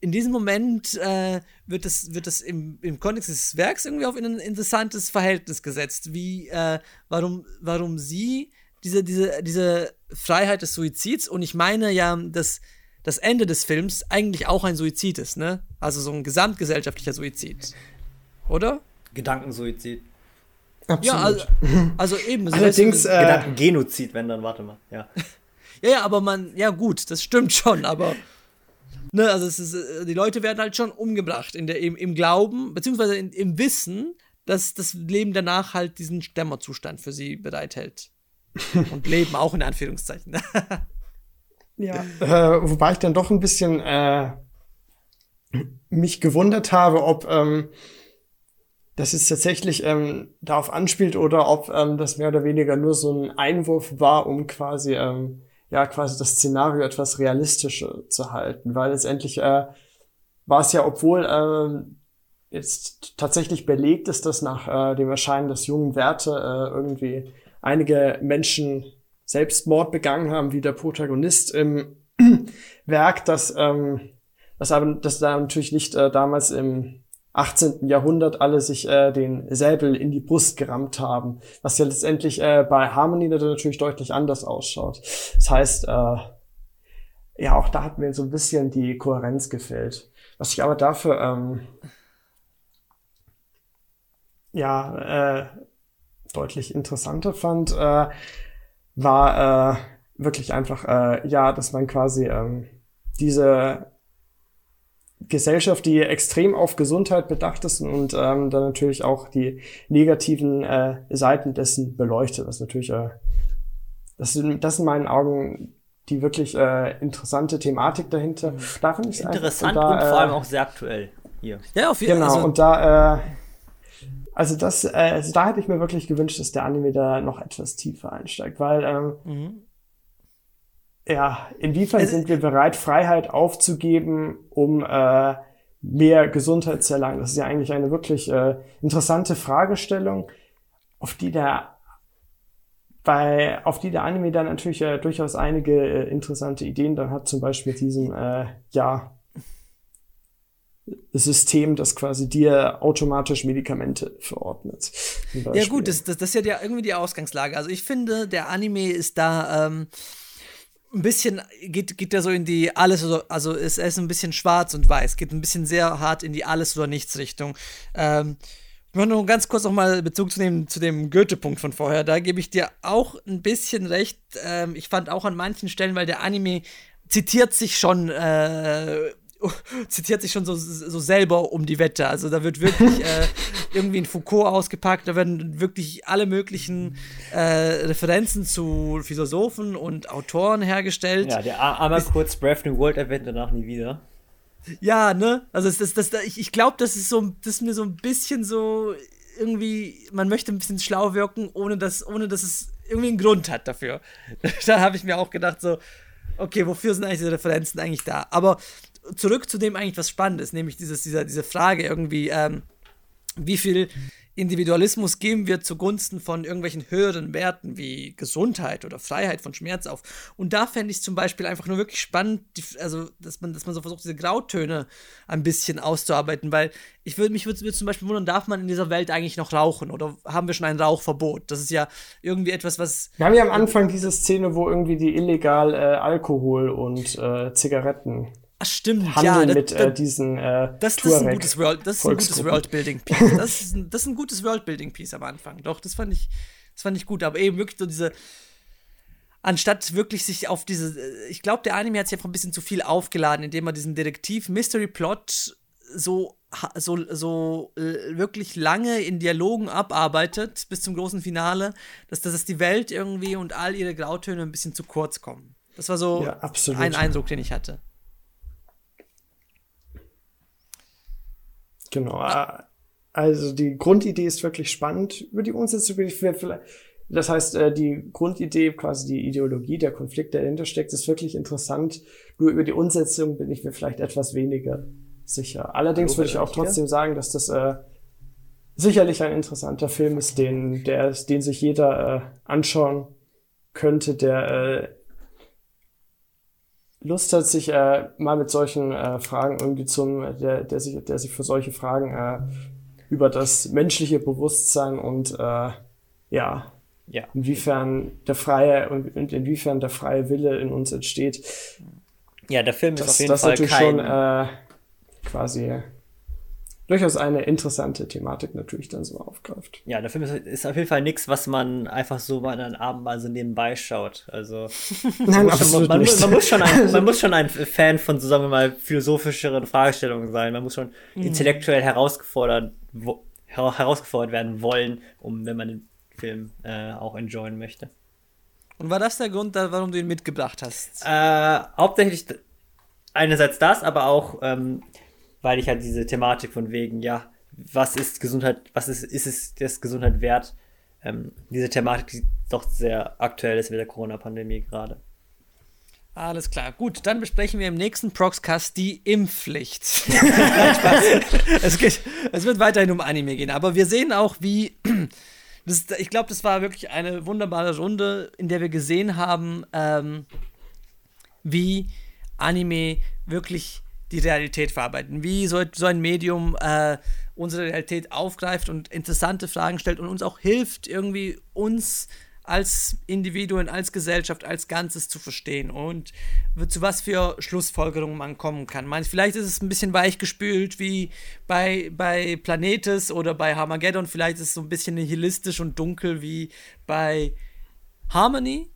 in diesem Moment äh, wird es, wird es im, im Kontext des Werks irgendwie auf ein interessantes Verhältnis gesetzt, wie, äh, warum, warum sie diese, diese, diese Freiheit des Suizids, und ich meine ja, dass das Ende des Films eigentlich auch ein Suizid ist, ne? Also so ein gesamtgesellschaftlicher Suizid. Oder? Gedankensuizid. Absolut. Ja, also, also eben. So Allerdings. Äh, Gedankengenozid, wenn dann, warte mal. Ja. [LAUGHS] ja, ja, aber man, ja gut, das stimmt schon, aber. Ne, also es ist, die Leute werden halt schon umgebracht in der, im, im Glauben, beziehungsweise in, im Wissen, dass das Leben danach halt diesen Stämmerzustand für sie bereithält. [LAUGHS] Und leben auch in Anführungszeichen. [LAUGHS] ja. Äh, wobei ich dann doch ein bisschen äh, mich gewundert habe, ob ähm, dass es tatsächlich ähm, darauf anspielt oder ob ähm, das mehr oder weniger nur so ein Einwurf war, um quasi ähm, ja quasi das Szenario etwas realistischer zu halten, weil letztendlich äh, war es ja, obwohl ähm, jetzt tatsächlich belegt ist, dass nach äh, dem Erscheinen des jungen Werte äh, irgendwie einige Menschen Selbstmord begangen haben, wie der Protagonist im [CLEARS THROAT] Werk, dass ähm, das aber das da natürlich nicht äh, damals im 18. Jahrhundert alle sich äh, den Säbel in die Brust gerammt haben, was ja letztendlich äh, bei Harmony natürlich deutlich anders ausschaut. Das heißt, äh, ja, auch da hat mir so ein bisschen die Kohärenz gefehlt. Was ich aber dafür ähm, ja äh, deutlich interessanter fand, äh, war äh, wirklich einfach äh, ja, dass man quasi ähm, diese Gesellschaft, die extrem auf Gesundheit bedacht ist und ähm, dann natürlich auch die negativen äh, Seiten dessen beleuchtet. Was natürlich, äh, das, sind, das sind in meinen Augen die wirklich äh, interessante Thematik dahinter. Mhm. Da finde ich interessant und, da, und, vor allem äh, auch sehr aktuell hier. Ja, auf jeden Fall. Genau, also, und da, äh, also das, äh, also da hätte ich mir wirklich gewünscht, dass der Anime da noch etwas tiefer einsteigt, weil ähm, mhm ja, inwiefern also, sind wir bereit, Freiheit aufzugeben, um äh, mehr Gesundheit zu erlangen? Das ist ja eigentlich eine wirklich äh, interessante Fragestellung, auf die der bei, auf die der Anime dann natürlich äh, durchaus einige äh, interessante Ideen dann hat, zum Beispiel mit diesem, äh, ja, System, das quasi dir automatisch Medikamente verordnet. Ja gut, das, das, das ist ja irgendwie die Ausgangslage. Also ich finde, der Anime ist da ähm, ein bisschen geht, geht er so in die alles oder also ist, er ist ein bisschen schwarz und weiß, geht ein bisschen sehr hart in die alles oder nichts Richtung. Ähm, wollte nur ganz kurz noch mal Bezug zu dem, zu dem Goethe-Punkt von vorher. Da gebe ich dir auch ein bisschen recht. Ähm, ich fand auch an manchen Stellen, weil der Anime zitiert sich schon, äh, [LAUGHS] zitiert sich schon so, so selber um die Wette. Also da wird wirklich äh, [LAUGHS] irgendwie ein Foucault ausgepackt, da werden wirklich alle möglichen äh, Referenzen zu Philosophen und Autoren hergestellt. Ja, der einmal kurz Brave New World erwähnt, danach nie wieder. Ja, ne? Also das, das, das, ich, ich glaube, das ist so, das ist mir so ein bisschen so irgendwie, man möchte ein bisschen schlau wirken, ohne dass, ohne dass es irgendwie einen Grund hat dafür. [LAUGHS] da habe ich mir auch gedacht, so, okay, wofür sind eigentlich diese Referenzen eigentlich da? Aber zurück zu dem eigentlich was Spannendes, nämlich dieses, dieser, diese Frage irgendwie, ähm, wie viel Individualismus geben wir zugunsten von irgendwelchen höheren Werten wie Gesundheit oder Freiheit von Schmerz auf. Und da fände ich zum Beispiel einfach nur wirklich spannend, die, also dass man, dass man so versucht, diese Grautöne ein bisschen auszuarbeiten, weil ich würde mich würde zum Beispiel wundern, darf man in dieser Welt eigentlich noch rauchen oder haben wir schon ein Rauchverbot? Das ist ja irgendwie etwas, was. Wir haben ja am Anfang diese Szene, wo irgendwie die illegal äh, Alkohol und äh, Zigaretten Ach, stimmt, Handeln ja. mit äh, diesen äh, das, das ist ein gutes, World, das ist ein gutes Worldbuilding-Piece. [LAUGHS] Das, ist ein, das ist ein gutes Worldbuilding-Piece am Anfang. Doch, das fand ich, das fand ich gut. Aber eben wirklich so diese, anstatt wirklich sich auf diese, ich glaube, der Anime hat sich einfach ein bisschen zu viel aufgeladen, indem er diesen Detektiv-Mystery-Plot so, so, so äh, wirklich lange in Dialogen abarbeitet bis zum großen Finale, dass, dass die Welt irgendwie und all ihre Grautöne ein bisschen zu kurz kommen. Das war so ja, ein Eindruck, den ich hatte. Genau. Also die Grundidee ist wirklich spannend. Über die Umsetzung bin ich vielleicht. Das heißt, äh, die Grundidee, quasi die Ideologie, der Konflikt, der dahinter steckt, ist wirklich interessant. Nur über die Umsetzung bin ich mir vielleicht etwas weniger sicher. Allerdings würde ich auch trotzdem sagen, dass das äh, sicherlich ein interessanter Film ist, den, der, den sich jeder äh, anschauen könnte, der äh, Lust hat, sich äh, mal mit solchen äh, Fragen irgendwie zum, der, der, sich, der sich für solche Fragen äh, über das menschliche Bewusstsein und äh, ja, ja, inwiefern der freie und inwiefern der freie Wille in uns entsteht. Ja, der Film ist das, auf jeden das Fall natürlich kein, schon äh, quasi durchaus eine interessante Thematik natürlich dann so aufgreift. Ja, der Film ist, ist auf jeden Fall nichts, was man einfach so mal einen Abend mal so nebenbei schaut. Also [LAUGHS] Nein, man, absolut man, man, muss schon ein, [LAUGHS] man muss schon ein Fan von, so sagen wir mal, philosophischeren Fragestellungen sein. Man muss schon Mhm. intellektuell herausgefordert, wo, her herausgefordert werden wollen, um wenn man den Film äh, auch enjoyen möchte. Und war das der Grund, da- warum du ihn mitgebracht hast? Äh, hauptsächlich einerseits das, aber auch, ähm, weil ich halt diese Thematik von wegen, ja, was ist Gesundheit, was ist, ist es das Gesundheit wert? Ähm, diese Thematik, die doch sehr aktuell ist mit der Corona-Pandemie gerade. Alles klar. Gut, dann besprechen wir im nächsten Proxcast die Impfpflicht. [LAUGHS] Es, geht, es wird weiterhin um Anime gehen, aber wir sehen auch, wie. Das, ich glaube, das war wirklich eine wunderbare Runde, in der wir gesehen haben, ähm, wie Anime wirklich die Realität verarbeiten, wie so, so ein Medium äh, unsere Realität aufgreift und interessante Fragen stellt und uns auch hilft, irgendwie uns als Individuen, als Gesellschaft, als Ganzes zu verstehen und zu was für Schlussfolgerungen man kommen kann. Man, vielleicht ist es ein bisschen weichgespült wie bei, bei Planetes oder bei Harmageddon, vielleicht ist es so ein bisschen nihilistisch und dunkel wie bei Harmony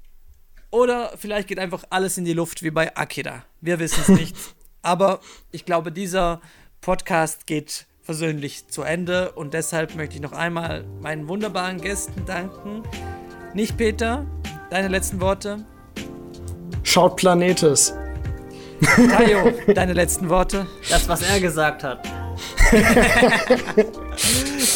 oder vielleicht geht einfach alles in die Luft wie bei Akira. Wir wissen es nicht. [LAUGHS] Aber ich glaube, dieser Podcast geht versöhnlich zu Ende und deshalb möchte ich noch einmal meinen wunderbaren Gästen danken. Nicht Peter, deine letzten Worte. Schaut Planetes. Tayo, [LAUGHS] deine letzten Worte. Das, was er gesagt hat. [LAUGHS]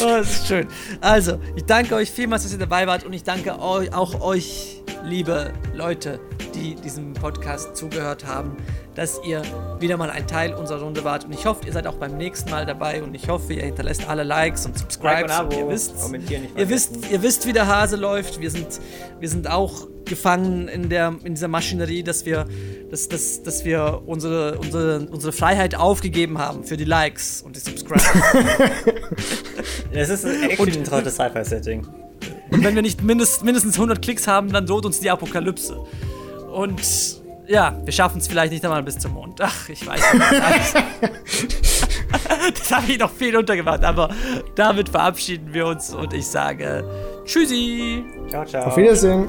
Oh, das ist schön. Also, ich danke euch vielmals, dass ihr dabei wart und ich danke eu auch euch, liebe Leute, die diesem Podcast zugehört haben, dass ihr wieder mal ein Teil unserer Runde wart. Und ich hoffe, ihr seid auch beim nächsten Mal dabei und ich hoffe, ihr hinterlässt alle Likes und Subscribes. Like und Abo, ihr wisst, kommentieren nicht ihr wisst, ihr wisst, wie der Hase läuft. Wir sind, wir sind auch gefangen in, der, in dieser Maschinerie, dass wir, dass, dass, dass wir unsere, unsere, unsere Freiheit aufgegeben haben für die Likes und die Subscribes. [LAUGHS] Es ist ein interessantes Sci-Fi-Setting. Und wenn wir nicht mindest, mindestens 100 Klicks haben, dann droht uns die Apokalypse. Und ja, wir schaffen es vielleicht nicht einmal bis zum Mond. Ach, ich weiß nicht. [LAUGHS] das habe ich noch viel untergemacht, aber damit verabschieden wir uns und ich sage Tschüssi. Ciao, ciao. Auf Wiedersehen.